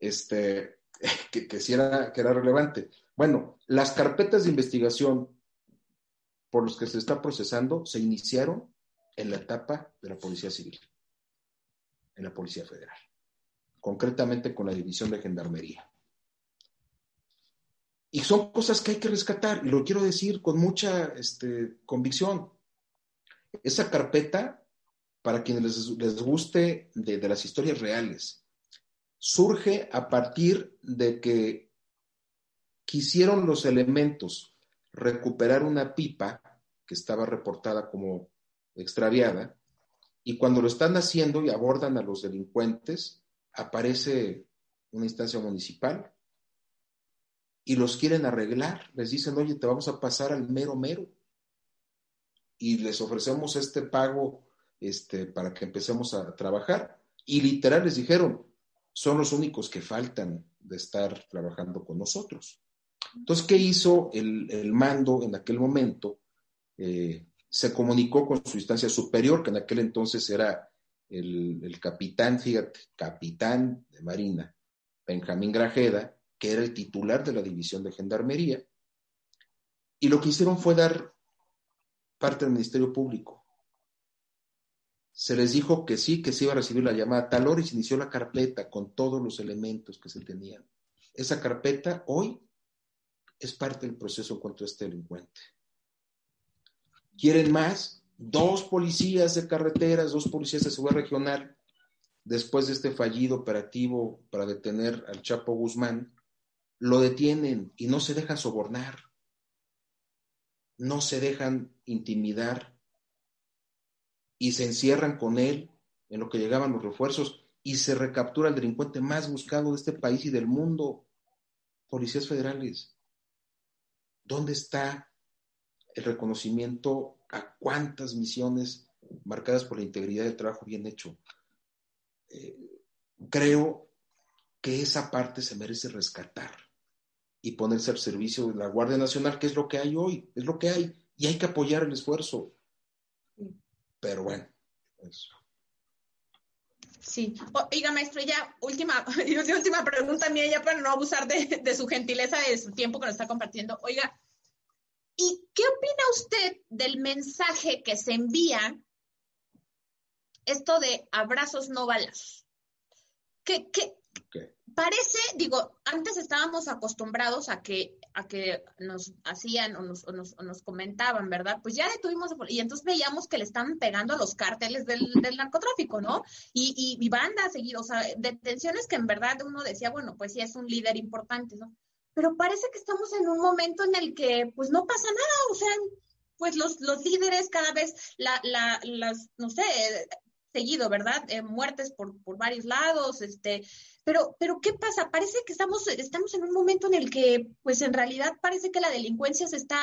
Este, que, que sí era, que era relevante. Bueno, las carpetas de investigación por los que se está procesando se iniciaron en la etapa de la Policía Civil, en la Policía Federal, concretamente con la División de Gendarmería. Y son cosas que hay que rescatar, y lo quiero decir con mucha este, convicción. Esa carpeta, para quienes les, guste de, las historias reales, surge a partir de que quisieron los elementos recuperar una pipa que estaba reportada como extraviada, y cuando lo están haciendo y abordan a los delincuentes, aparece una instancia municipal y los quieren arreglar. Les dicen, oye, te vamos a pasar al mero mero y les ofrecemos este pago este, para que empecemos a trabajar. Y literal les dijeron, son los únicos que faltan de estar trabajando con nosotros. Entonces, ¿qué hizo el, mando en aquel momento? Eh, se comunicó con su instancia superior, que en aquel entonces era el, el, capitán, fíjate, capitán de Marina, Benjamín Grajeda, que era el titular de la división de gendarmería, y lo que hicieron fue dar parte del Ministerio Público. Se les dijo que sí, que se iba a recibir la llamada tal hora y se inició la carpeta con todos los elementos que se tenían. Esa carpeta hoy es parte del proceso contra este delincuente. ¿Quieren más? Dos policías de carreteras, dos policías de seguridad regional, después de este fallido operativo para detener al Chapo Guzmán, lo detienen y no se dejan sobornar no se dejan intimidar y se encierran con él en lo que llegaban los refuerzos y se recaptura el delincuente más buscado de este país y del mundo, policías federales. ¿Dónde está el reconocimiento a cuántas misiones marcadas por la integridad del trabajo bien hecho? Eh, creo que esa parte se merece rescatar y ponerse al servicio de la Guardia Nacional, que es lo que hay hoy, es lo que hay, y hay que apoyar el esfuerzo. Pero bueno, eso. Sí. Oiga, maestro, ya última, última pregunta mía, ya para no abusar de, su gentileza, de su tiempo que nos está compartiendo. Oiga, ¿Y qué opina usted del mensaje que se envía esto de abrazos no balas? ¿Qué, qué, parece, digo, antes estábamos acostumbrados a que, a que nos hacían o nos, nos, comentaban, ¿verdad? Pues ya detuvimos, y entonces veíamos que le estaban pegando a los cárteles del, narcotráfico, ¿no? Y, y, y bandas seguidas, o sea, detenciones que en verdad uno decía, bueno, pues sí es un líder importante, ¿no? Pero parece que estamos en un momento en el que, pues no pasa nada, o sea, pues los, los líderes cada vez, la, la, las, no sé, seguido, ¿verdad? Eh, muertes por, por, varios lados, este, pero, pero ¿qué pasa? Parece que estamos, estamos en un momento en el que, pues en realidad parece que la delincuencia se está,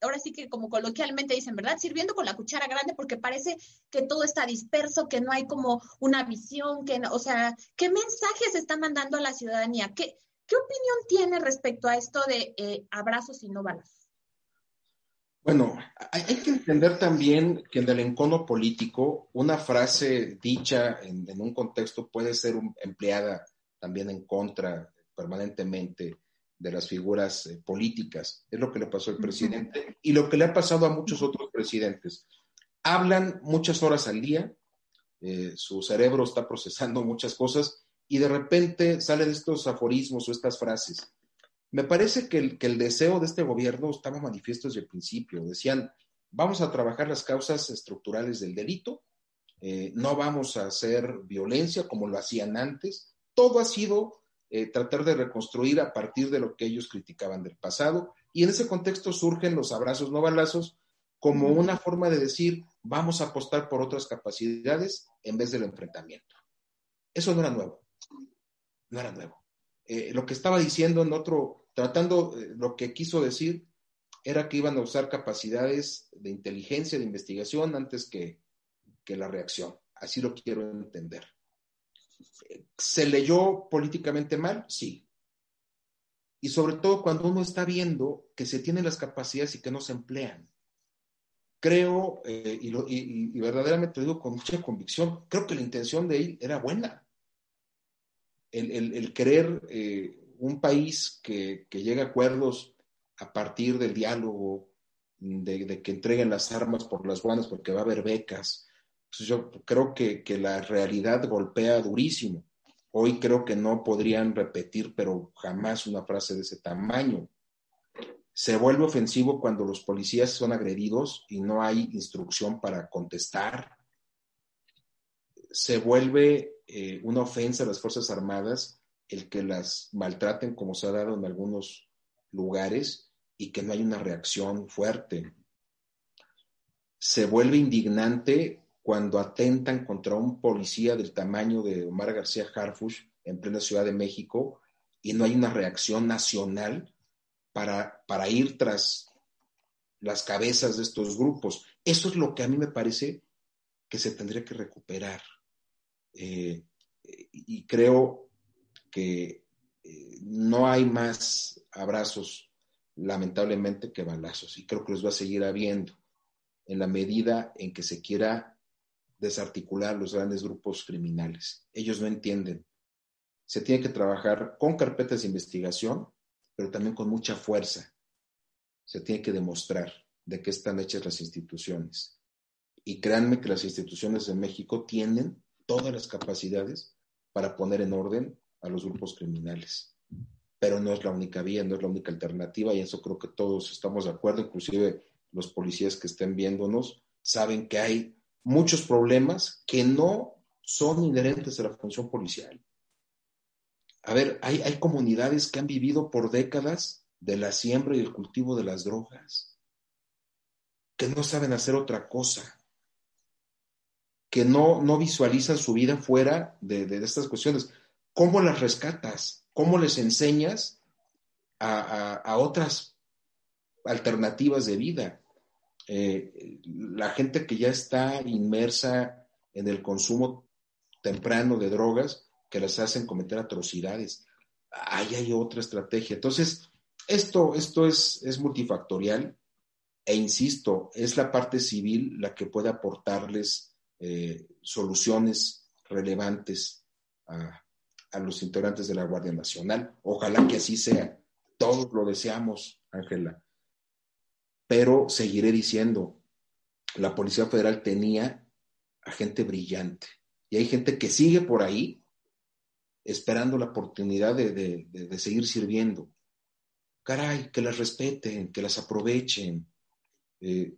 ahora sí que como coloquialmente dicen, ¿verdad? Sirviendo con la cuchara grande porque parece que todo está disperso, que no hay como una visión, que o sea, ¿qué mensajes está mandando a la ciudadanía? ¿Qué, qué opinión tiene respecto a esto de eh, abrazos y no balas? Bueno, hay, que entender también que en el encono político una frase dicha en, un contexto puede ser empleada también en contra permanentemente de las figuras eh, políticas. Es lo que le pasó al presidente y lo que le ha pasado a muchos otros presidentes. Hablan muchas horas al día, eh, su cerebro está procesando muchas cosas y de repente salen estos aforismos o estas frases. Me parece que el, deseo de este gobierno estaba manifiesto desde el principio. Decían, vamos a trabajar las causas estructurales del delito, eh, no vamos a hacer violencia como lo hacían antes. Todo ha sido eh, tratar de reconstruir a partir de lo que ellos criticaban del pasado. Y en ese contexto surgen los abrazos no balazos como una forma de decir, vamos a apostar por otras capacidades en vez del enfrentamiento. Eso no era nuevo. No era nuevo. Eh, lo que estaba diciendo en otro, tratando, eh, lo que quiso decir era que iban a usar capacidades de inteligencia, de investigación, antes que, que la reacción. Así lo quiero entender. ¿Se leyó políticamente mal? Sí. Y sobre todo cuando uno está viendo que se tienen las capacidades y que no se emplean. Creo, eh, y, y, verdaderamente lo digo con mucha convicción, creo que la intención de él era buena el, querer eh, un país que, que llegue a acuerdos a partir del diálogo, de, que entreguen las armas por las buenas porque va a haber becas. Pues yo creo que, que, la realidad golpea durísimo. Hoy creo que no podrían repetir, pero jamás una frase de ese tamaño. Se vuelve ofensivo cuando los policías son agredidos y no hay instrucción para contestar. Se vuelve eh, una ofensa a las Fuerzas Armadas el que las maltraten como se ha dado en algunos lugares y que no hay una reacción fuerte. Se vuelve indignante cuando atentan contra un policía del tamaño de Omar García Harfush en plena Ciudad de México y no hay una reacción nacional para, para ir tras las cabezas de estos grupos. Eso es lo que a mí me parece que se tendría que recuperar. Eh, y creo que eh, no hay más abrazos, lamentablemente, que balazos. Y creo que los va a seguir habiendo en la medida en que se quiera desarticular los grandes grupos criminales. Ellos no entienden. Se tiene que trabajar con carpetas de investigación, pero también con mucha fuerza. Se tiene que demostrar de qué están hechas las instituciones. Y créanme que las instituciones de México tienen todas las capacidades para poner en orden a los grupos criminales. Pero no es la única vía, no es la única alternativa y eso creo que todos estamos de acuerdo, inclusive los policías que estén viéndonos saben que hay muchos problemas que no son inherentes a la función policial. A ver, hay, hay comunidades que han vivido por décadas de la siembra y el cultivo de las drogas, que no saben hacer otra cosa que no, no visualizan su vida fuera de, estas cuestiones. ¿Cómo las rescatas? ¿Cómo les enseñas a, otras alternativas de vida? Eh, la gente que ya está inmersa en el consumo temprano de drogas que les hacen cometer atrocidades. Ahí hay otra estrategia. Entonces, esto, esto es, es multifactorial e insisto, es la parte civil la que puede aportarles eh, soluciones relevantes a, los integrantes de la Guardia Nacional. Ojalá que así sea. Todos lo deseamos, Ángela. pero seguiré diciendo, la Policía Federal tenía a gente brillante y hay gente que sigue por ahí esperando la oportunidad de, seguir sirviendo. Caray, que las respeten, que las aprovechen, eh,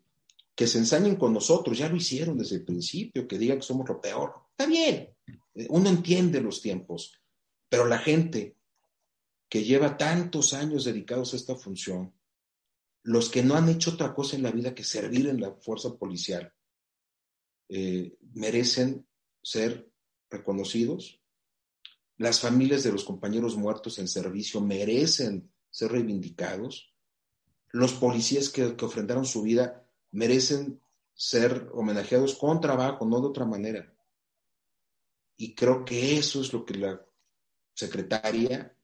que se ensañen con nosotros, ya lo hicieron desde el principio, que digan que somos lo peor. Está bien, eh, uno entiende los tiempos, pero la gente que lleva tantos años dedicados a esta función, los que no han hecho otra cosa en la vida que servir en la fuerza policial, eh, merecen ser reconocidos. Las familias de los compañeros muertos en servicio merecen ser reivindicados. Los policías que, que ofrendaron su vida merecen ser homenajeados con trabajo, no de otra manera. Y creo que eso es lo que la secretaria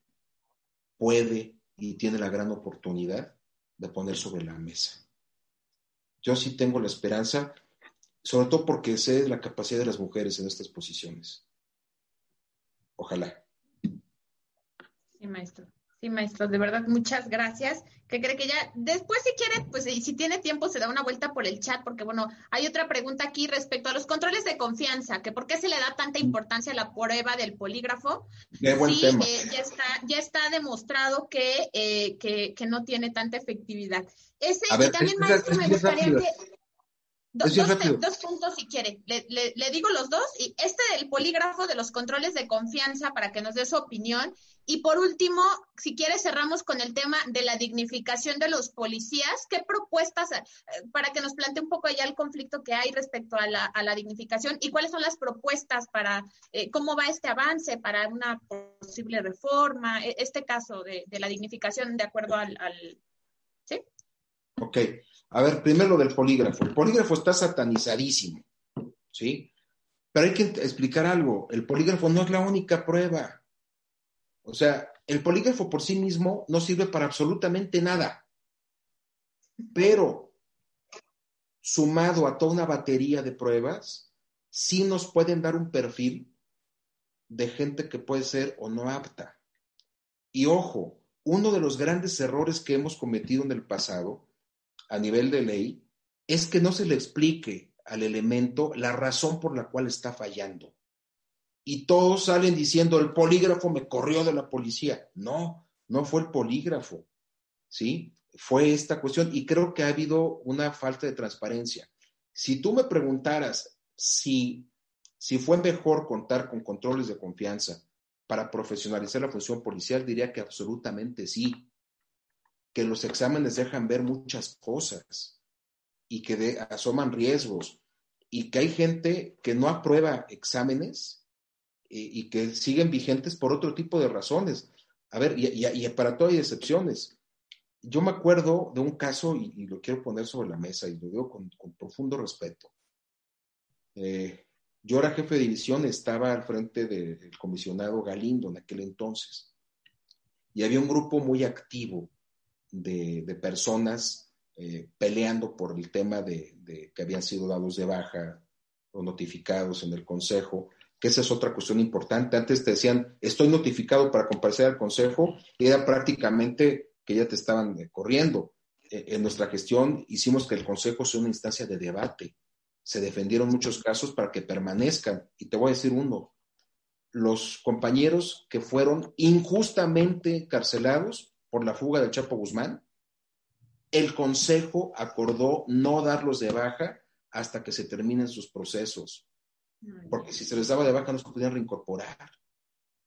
puede y tiene la gran oportunidad de poner sobre la mesa. Yo sí tengo la esperanza, sobre todo porque sé la capacidad de las mujeres en estas posiciones. Ojalá. Sí, maestro. Sí, maestro, de verdad, muchas gracias. Que cree que ya, después si quiere, pues si tiene tiempo, se da una vuelta por el chat, porque bueno, hay otra pregunta aquí respecto a los controles de confianza, que por qué se le da tanta importancia a la prueba del polígrafo. Qué buen sí, tema. Eh, ya, está, ya está demostrado que, eh, que, que, no tiene tanta efectividad. Ese, ver, y también, es, maestro, es, me gustaría que Do, dos, dos, puntos si quiere. Le, le, le, digo los dos. Y este del polígrafo de los controles de confianza para que nos dé su opinión. Y por último, si quiere, cerramos con el tema de la dignificación de los policías. ¿Qué propuestas, eh, para que nos plantee un poco allá el conflicto que hay respecto a la, a la dignificación y cuáles son las propuestas para eh, cómo va este avance para una posible reforma, este caso de, de la dignificación de acuerdo al, al ¿sí? Ok. A ver, primero lo del polígrafo. El polígrafo está satanizadísimo, ¿sí? Pero hay que explicar algo. El polígrafo no es la única prueba. O sea, el polígrafo por sí mismo no sirve para absolutamente nada. Pero sumado a toda una batería de pruebas, sí nos pueden dar un perfil de gente que puede ser o no apta. Y ojo, uno de los grandes errores que hemos cometido en el pasado a nivel de ley es que no se le explique al elemento la razón por la cual está fallando. Y todos salen diciendo, el polígrafo me corrió de la policía. No, no fue el polígrafo, ¿sí? Fue esta cuestión y creo que ha habido una falta de transparencia. Si tú me preguntaras si, si fue mejor contar con controles de confianza para profesionalizar la función policial, diría que absolutamente sí que los exámenes dejan ver muchas cosas y que asoman riesgos y que hay gente que no aprueba exámenes y, y, que siguen vigentes por otro tipo de razones. A ver, y, para todo hay excepciones. Yo me acuerdo de un caso y, lo quiero poner sobre la mesa y lo digo con, con profundo respeto. Eh, yo era jefe de división, estaba al frente del comisionado Galindo en aquel entonces y había un grupo muy activo de, personas eh, peleando por el tema de, de, que habían sido dados de baja o notificados en el Consejo, que esa es otra cuestión importante. Antes te decían, estoy notificado para comparecer al Consejo, y era prácticamente que ya te estaban eh, corriendo. Eh, en nuestra gestión hicimos que el Consejo sea una instancia de debate. Se defendieron muchos casos para que permanezcan. Y te voy a decir uno, los compañeros que fueron injustamente encarcelados por la fuga del Chapo Guzmán, el Consejo acordó no darlos de baja hasta que se terminen sus procesos, porque si se les daba de baja no se podían reincorporar.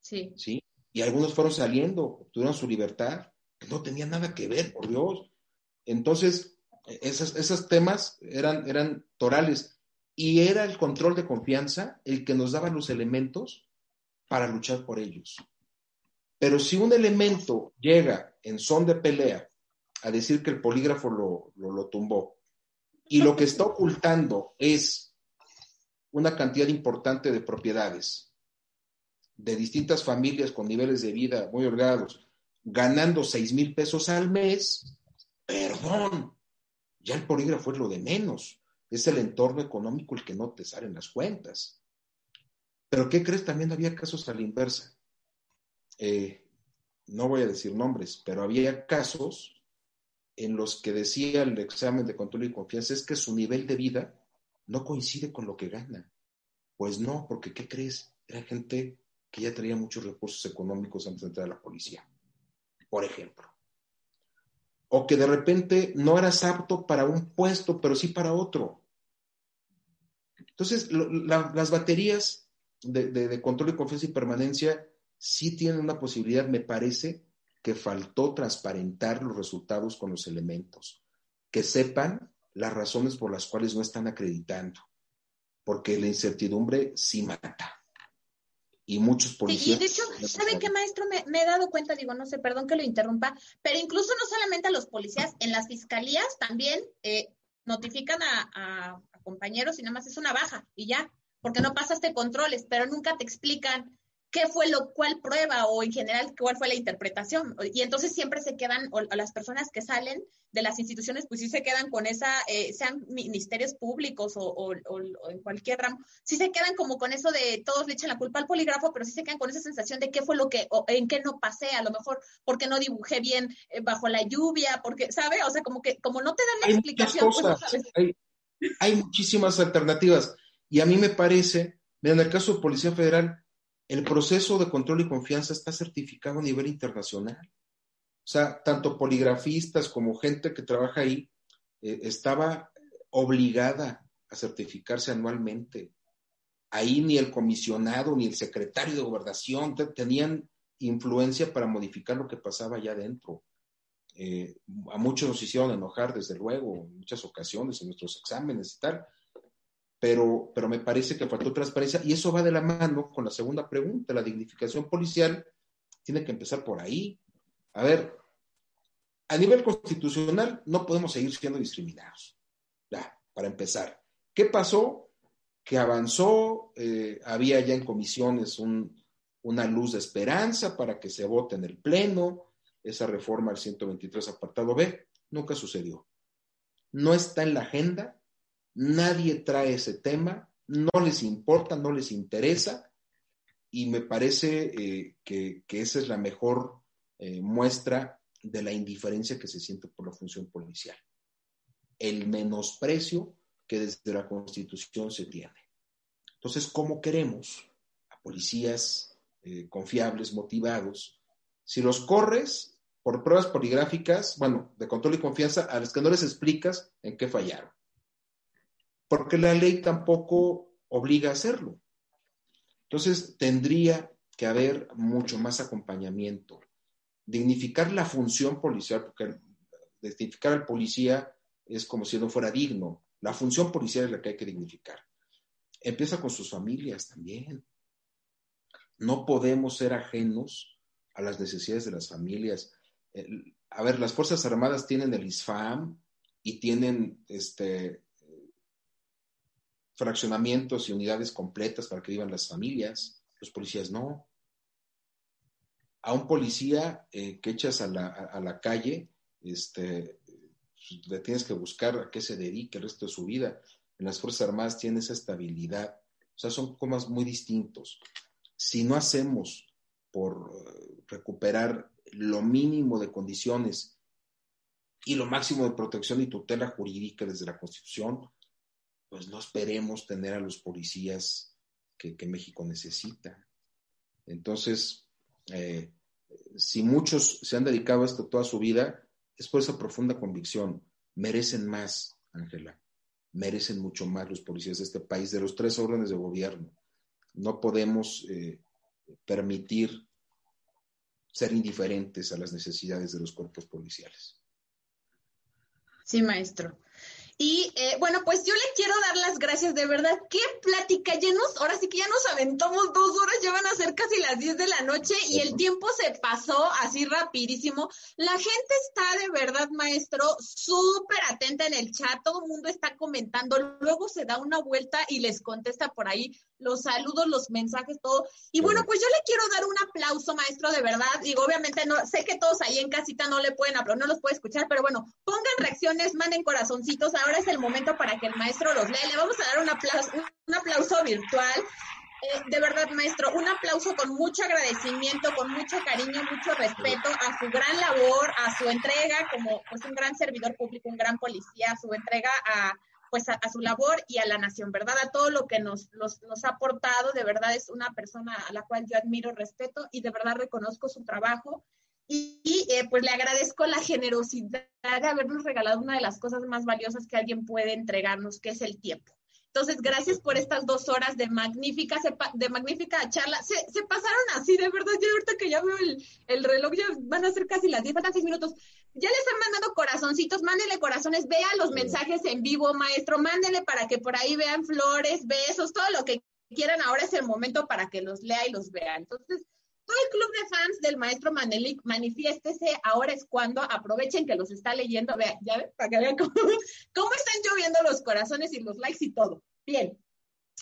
Sí. ¿sí? Y algunos fueron saliendo, obtuvieron su libertad, que no tenía nada que ver, por Dios. Entonces, esos, esos temas eran, eran torales y era el control de confianza el que nos daba los elementos para luchar por ellos. Pero si un elemento llega en son de pelea a decir que el polígrafo lo, lo, tumbó y lo que está ocultando es una cantidad importante de propiedades de distintas familias con niveles de vida muy holgados, ganando seis mil pesos al mes, perdón, ya el polígrafo es lo de menos, es el entorno económico el que no te salen las cuentas. Pero ¿qué crees? También había casos a la inversa. Eh, no voy a decir nombres, pero había casos en los que decía el examen de control y confianza es que su nivel de vida no coincide con lo que gana. Pues no, porque ¿qué crees? Era gente que ya traía muchos recursos económicos antes de entrar a la policía, por ejemplo. O que de repente no eras apto para un puesto, pero sí para otro. Entonces, las baterías de, control y confianza y permanencia sí tienen una posibilidad, me parece, que faltó transparentar los resultados con los elementos, que sepan las razones por las cuales no están acreditando, porque la incertidumbre sí mata. Y muchos policías. y de hecho, ¿saben qué, maestro? Me, he dado cuenta, digo, no sé, perdón que lo interrumpa, pero incluso no solamente a los policías, en las fiscalías también eh, notifican a, a compañeros y nada más es una baja y ya, porque no pasaste controles, pero nunca te explican qué fue lo cual prueba o en general cuál fue la interpretación. Y entonces siempre se quedan, o, las personas que salen de las instituciones, pues sí se quedan con esa, eh, sean ministerios públicos o, en cualquier ramo, sí se quedan como con eso de todos le echan la culpa al polígrafo, pero sí se quedan con esa sensación de qué fue lo que, o en qué no pasé, a lo mejor porque no dibujé bien eh, bajo la lluvia, porque, ¿sabe? O sea, como que como no te dan la explicación, pues no sabes. Hay, hay muchísimas alternativas. Y a mí me parece, en el caso de Policía Federal, el proceso de control y confianza está certificado a nivel internacional. O sea, tanto poligrafistas como gente que trabaja ahí eh, estaba obligada a certificarse anualmente. Ahí ni el comisionado ni el secretario de gobernación tenían influencia para modificar lo que pasaba allá adentro. Eh, a muchos nos hicieron enojar, desde luego, en muchas ocasiones en nuestros exámenes y tal, pero, pero me parece que faltó transparencia y eso va de la mano con la segunda pregunta, la dignificación policial tiene que empezar por ahí. A ver, a nivel constitucional no podemos seguir siendo discriminados. Ya, para empezar. ¿Qué pasó? Que avanzó, eh, había ya en comisiones una luz de esperanza para que se vote en el Pleno, esa reforma al 123 apartado B, nunca sucedió. No está en la agenda nadie trae ese tema, no les importa, no les interesa, y me parece eh, que, esa es la mejor eh, muestra de la indiferencia que se siente por la función policial. El menosprecio que desde la Constitución se tiene. Entonces, ¿cómo queremos a policías eh, confiables, motivados? Si los corres por pruebas poligráficas, bueno, de control y confianza, a los que no les explicas en qué fallaron porque la ley tampoco obliga a hacerlo. Entonces, tendría que haber mucho más acompañamiento. Dignificar la función policial, porque dignificar al policía es como si no fuera digno. La función policial es la que hay que dignificar. Empieza con sus familias también. No podemos ser ajenos a las necesidades de las familias. A ver, las Fuerzas Armadas tienen el ISFAM y tienen este, fraccionamientos y unidades completas para que vivan las familias, los policías no. A un policía eh, que echas a la, calle, este, le tienes que buscar a qué se dedique el resto de su vida. En las Fuerzas Armadas tiene esa estabilidad. O sea, son comas muy distintos. Si no hacemos por eh, recuperar lo mínimo de condiciones y lo máximo de protección y tutela jurídica desde la Constitución, pues no esperemos tener a los policías que, México necesita. Entonces, eh, si muchos se han dedicado a esto toda su vida, es por esa profunda convicción. Merecen más, Ángela. Merecen mucho más los policías de este país, de los tres órdenes de gobierno. No podemos eh, permitir ser indiferentes a las necesidades de los cuerpos policiales. Sí, maestro. Y eh, bueno, pues yo le quiero dar las gracias, de verdad. Qué plática, llenos. ahora sí que ya nos aventamos dos horas, ya van a ser casi las 10 de la noche y el tiempo se pasó así rapidísimo. La gente está de verdad, maestro, súper atenta en el chat, todo el mundo está comentando, luego se da una vuelta y les contesta por ahí los saludos, los mensajes, todo. Y bueno, pues yo le quiero dar un aplauso, maestro, de verdad. Digo, obviamente no, sé que todos ahí en casita no le pueden aplaudir, no los puede escuchar, pero bueno, pongan reacciones, manden corazoncitos. Ahora es el momento para que el maestro los lea. Le vamos a dar un aplauso, un aplauso virtual. eh, de verdad, maestro, un aplauso con mucho agradecimiento, con mucho cariño, mucho respeto a su gran labor, a su entrega como pues un gran servidor público, un gran policía, a su entrega a pues a, su labor y a la nación, ¿verdad? A todo lo que nos, nos ha aportado, de verdad es una persona a la cual yo admiro, respeto y de verdad reconozco su trabajo y, eh, pues le agradezco la generosidad de habernos regalado una de las cosas más valiosas que alguien puede entregarnos, que es el tiempo. Entonces, gracias por estas dos horas de magnífica, de magnífica charla. Se, pasaron así, de verdad, yo ahorita que ya veo el, reloj, ya van a ser casi las 10, faltan 6 minutos. Ya les han mandado corazoncitos, mándenle corazones, vean los mensajes en vivo, maestro, mándenle para que por ahí vean flores, besos, todo lo que quieran. Ahora es el momento para que los lea y los vea. Entonces, todo el club de fans del maestro Manelik, manifiéstese, ahora es cuando, aprovechen que los está leyendo, vean, ya ven, para que vean cómo, cómo están lloviendo los corazones y los likes y todo. Bien,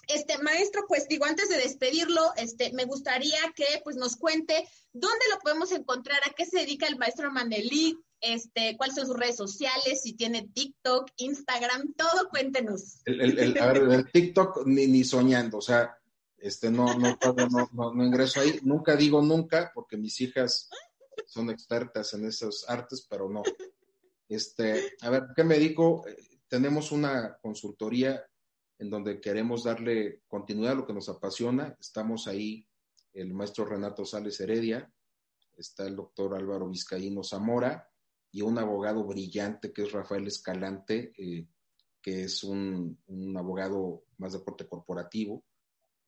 este maestro, pues digo, antes de despedirlo, este, me gustaría que pues nos cuente dónde lo podemos encontrar, a qué se dedica el maestro Manelik, este, cuáles son sus redes sociales, si tiene TikTok, Instagram, todo, cuéntenos. El, a ver, el TikTok ni, ni soñando, o sea, este, no, no, no, no, ingreso ahí. Nunca digo nunca, porque mis hijas son expertas en esos artes, pero no. Este, a ver, ¿qué me dedico? Tenemos una consultoría en donde queremos darle continuidad a lo que nos apasiona. Estamos ahí el maestro Renato Sales Heredia, está el doctor Álvaro Vizcaíno Zamora y un abogado brillante que es Rafael Escalante, eh, que es un, un abogado más de corte corporativo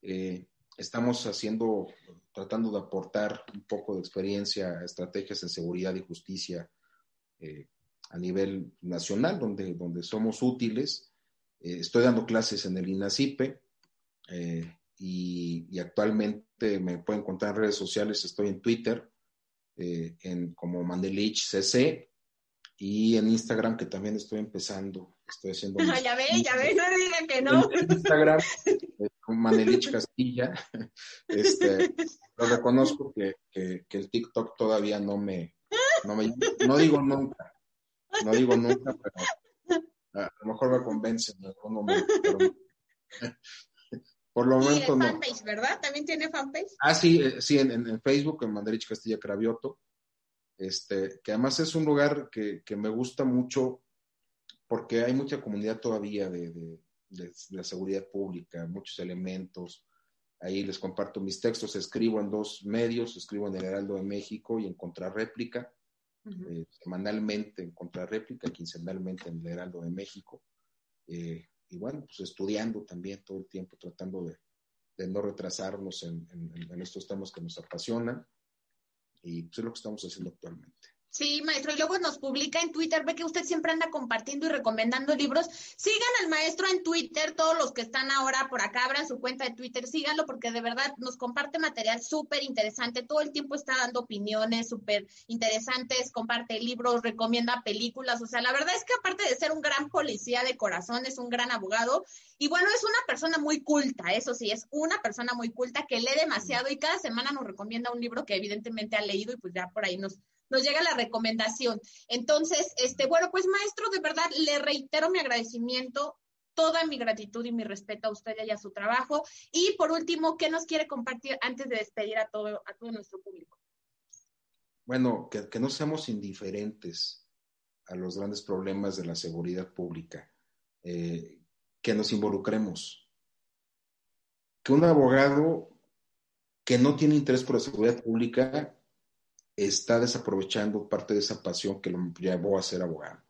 eh, estamos haciendo, tratando de aportar un poco de experiencia a estrategias en seguridad y justicia eh, a nivel nacional, donde, donde somos útiles. Eh, estoy dando clases en el INACIPE y, actualmente me pueden encontrar en redes sociales, estoy en Twitter en, como Mandelich CC y en Instagram que también estoy empezando. Estoy haciendo. ya ve, ya ve, no digan que no. En Instagram Manelich Castilla. Este, lo reconozco que, el TikTok todavía no me, no digo nunca, no digo nunca, pero a lo mejor me convence en algún momento. por lo menos no. fanpage, ¿verdad? ¿También tiene fanpage? Ah, sí, eh, sí, en, Facebook, en Mandelich Castilla Cravioto. Este, que además es un lugar que, me gusta mucho porque hay mucha comunidad todavía de de, la seguridad pública, muchos elementos. Ahí les comparto mis textos, escribo en dos medios, escribo en el Heraldo de México y en Contrarréplica, eh, semanalmente en Contrarréplica, quincenalmente en el Heraldo de México. Eh, y bueno, pues estudiando también todo el tiempo, tratando de, no retrasarnos en, en, estos temas que nos apasionan. Y pues es lo que estamos haciendo actualmente. Sí, maestro, y luego nos publica en Twitter, ve que usted siempre anda compartiendo y recomendando libros. Sigan al maestro en Twitter, todos los que están ahora por acá, abran su cuenta de Twitter, síganlo porque de verdad nos comparte material súper interesante, todo el tiempo está dando opiniones súper interesantes, comparte libros, recomienda películas, o sea, la verdad es que aparte de ser un gran policía de corazón, es un gran abogado y bueno, es una persona muy culta, eso sí, es una persona muy culta que lee demasiado y cada semana nos recomienda un libro que evidentemente ha leído y pues ya por ahí nos nos llega la recomendación. Entonces, este, bueno, pues maestro, de verdad le reitero mi agradecimiento, toda mi gratitud y mi respeto a usted y a su trabajo. Y por último, ¿qué nos quiere compartir antes de despedir a todo, a todo nuestro público? Bueno, que, no seamos indiferentes a los grandes problemas de la seguridad pública, eh, que nos involucremos, que un abogado que no tiene interés por la seguridad pública está desaprovechando parte de esa pasión que lo llevó a ser abogado.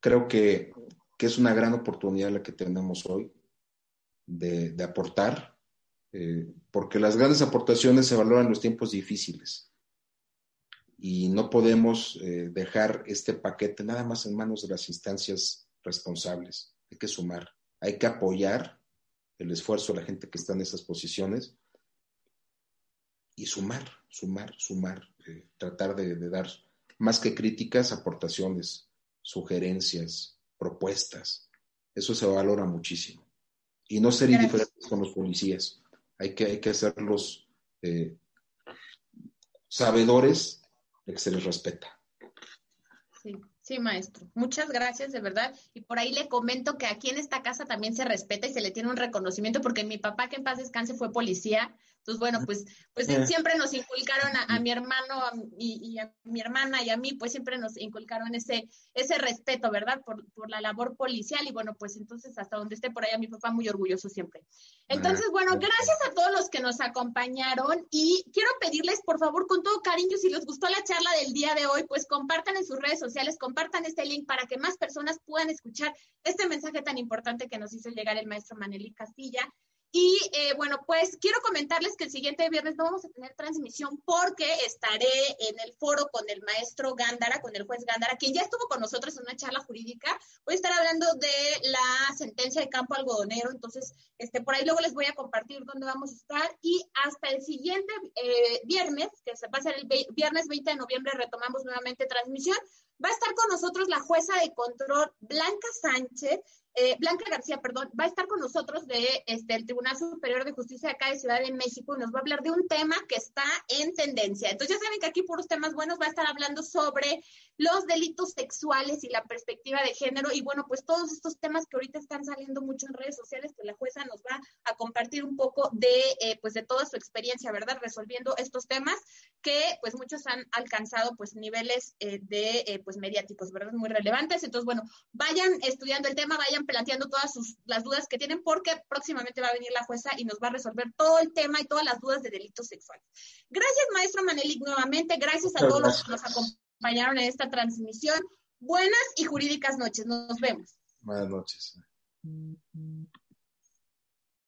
Creo que, es una gran oportunidad la que tenemos hoy de, aportar, eh, porque las grandes aportaciones se valoran en los tiempos difíciles y no podemos eh, dejar este paquete nada más en manos de las instancias responsables. Hay que sumar, hay que apoyar el esfuerzo de la gente que está en esas posiciones y sumar, sumar, sumar, eh, tratar de, dar más que críticas, aportaciones, sugerencias, propuestas. Eso se valora muchísimo. Y no ser indiferentes con los policías. Hay que, hay que hacerlos eh, sabedores de que se les respeta. Sí, Sí, maestro. Muchas gracias, de verdad. Y por ahí le comento que aquí en esta casa también se respeta y se le tiene un reconocimiento porque mi papá, que en paz descanse, fue policía. Entonces, bueno, pues, pues eh. siempre nos inculcaron a, mi hermano y, a mi hermana y a mí, pues siempre nos inculcaron ese, ese respeto, ¿verdad? Por, por, la labor policial y bueno, pues entonces hasta donde esté por allá mi papá muy orgulloso siempre. Entonces, bueno, gracias a todos los que nos acompañaron y quiero pedirles, por favor, con todo cariño, si les gustó la charla del día de hoy, pues compartan en sus redes sociales, compartan este link para que más personas puedan escuchar este mensaje tan importante que nos hizo llegar el maestro Manelí Castilla. Y eh, bueno, pues quiero comentarles que el siguiente viernes no vamos a tener transmisión porque estaré en el foro con el maestro Gándara, con el juez Gándara, quien ya estuvo con nosotros en una charla jurídica. Voy a estar hablando de la sentencia de campo algodonero, entonces este, por ahí luego les voy a compartir dónde vamos a estar. Y hasta el siguiente eh, viernes, que se va a el viernes 20 de noviembre, retomamos nuevamente transmisión. Va a estar con nosotros la jueza de control Blanca Sánchez eh, Blanca García, perdón, va a estar con nosotros de este, el Tribunal Superior de Justicia de acá de Ciudad de México y nos va a hablar de un tema que está en tendencia. Entonces ya saben que aquí por los temas buenos va a estar hablando sobre los delitos sexuales y la perspectiva de género y bueno, pues todos estos temas que ahorita están saliendo mucho en redes sociales, pues la jueza nos va a compartir un poco de eh, pues de toda su experiencia, ¿verdad? Resolviendo estos temas que pues muchos han alcanzado pues niveles eh, de pues mediáticos, ¿verdad? Muy relevantes. Entonces, bueno, vayan estudiando el tema, vayan planteando todas sus, las dudas que tienen porque próximamente va a venir la jueza y nos va a resolver todo el tema y todas las dudas de delitos sexuales. Gracias, maestro Manelik, nuevamente. Gracias a todos los que nos acompañaron en esta transmisión. Buenas y jurídicas noches. Nos vemos. Buenas noches.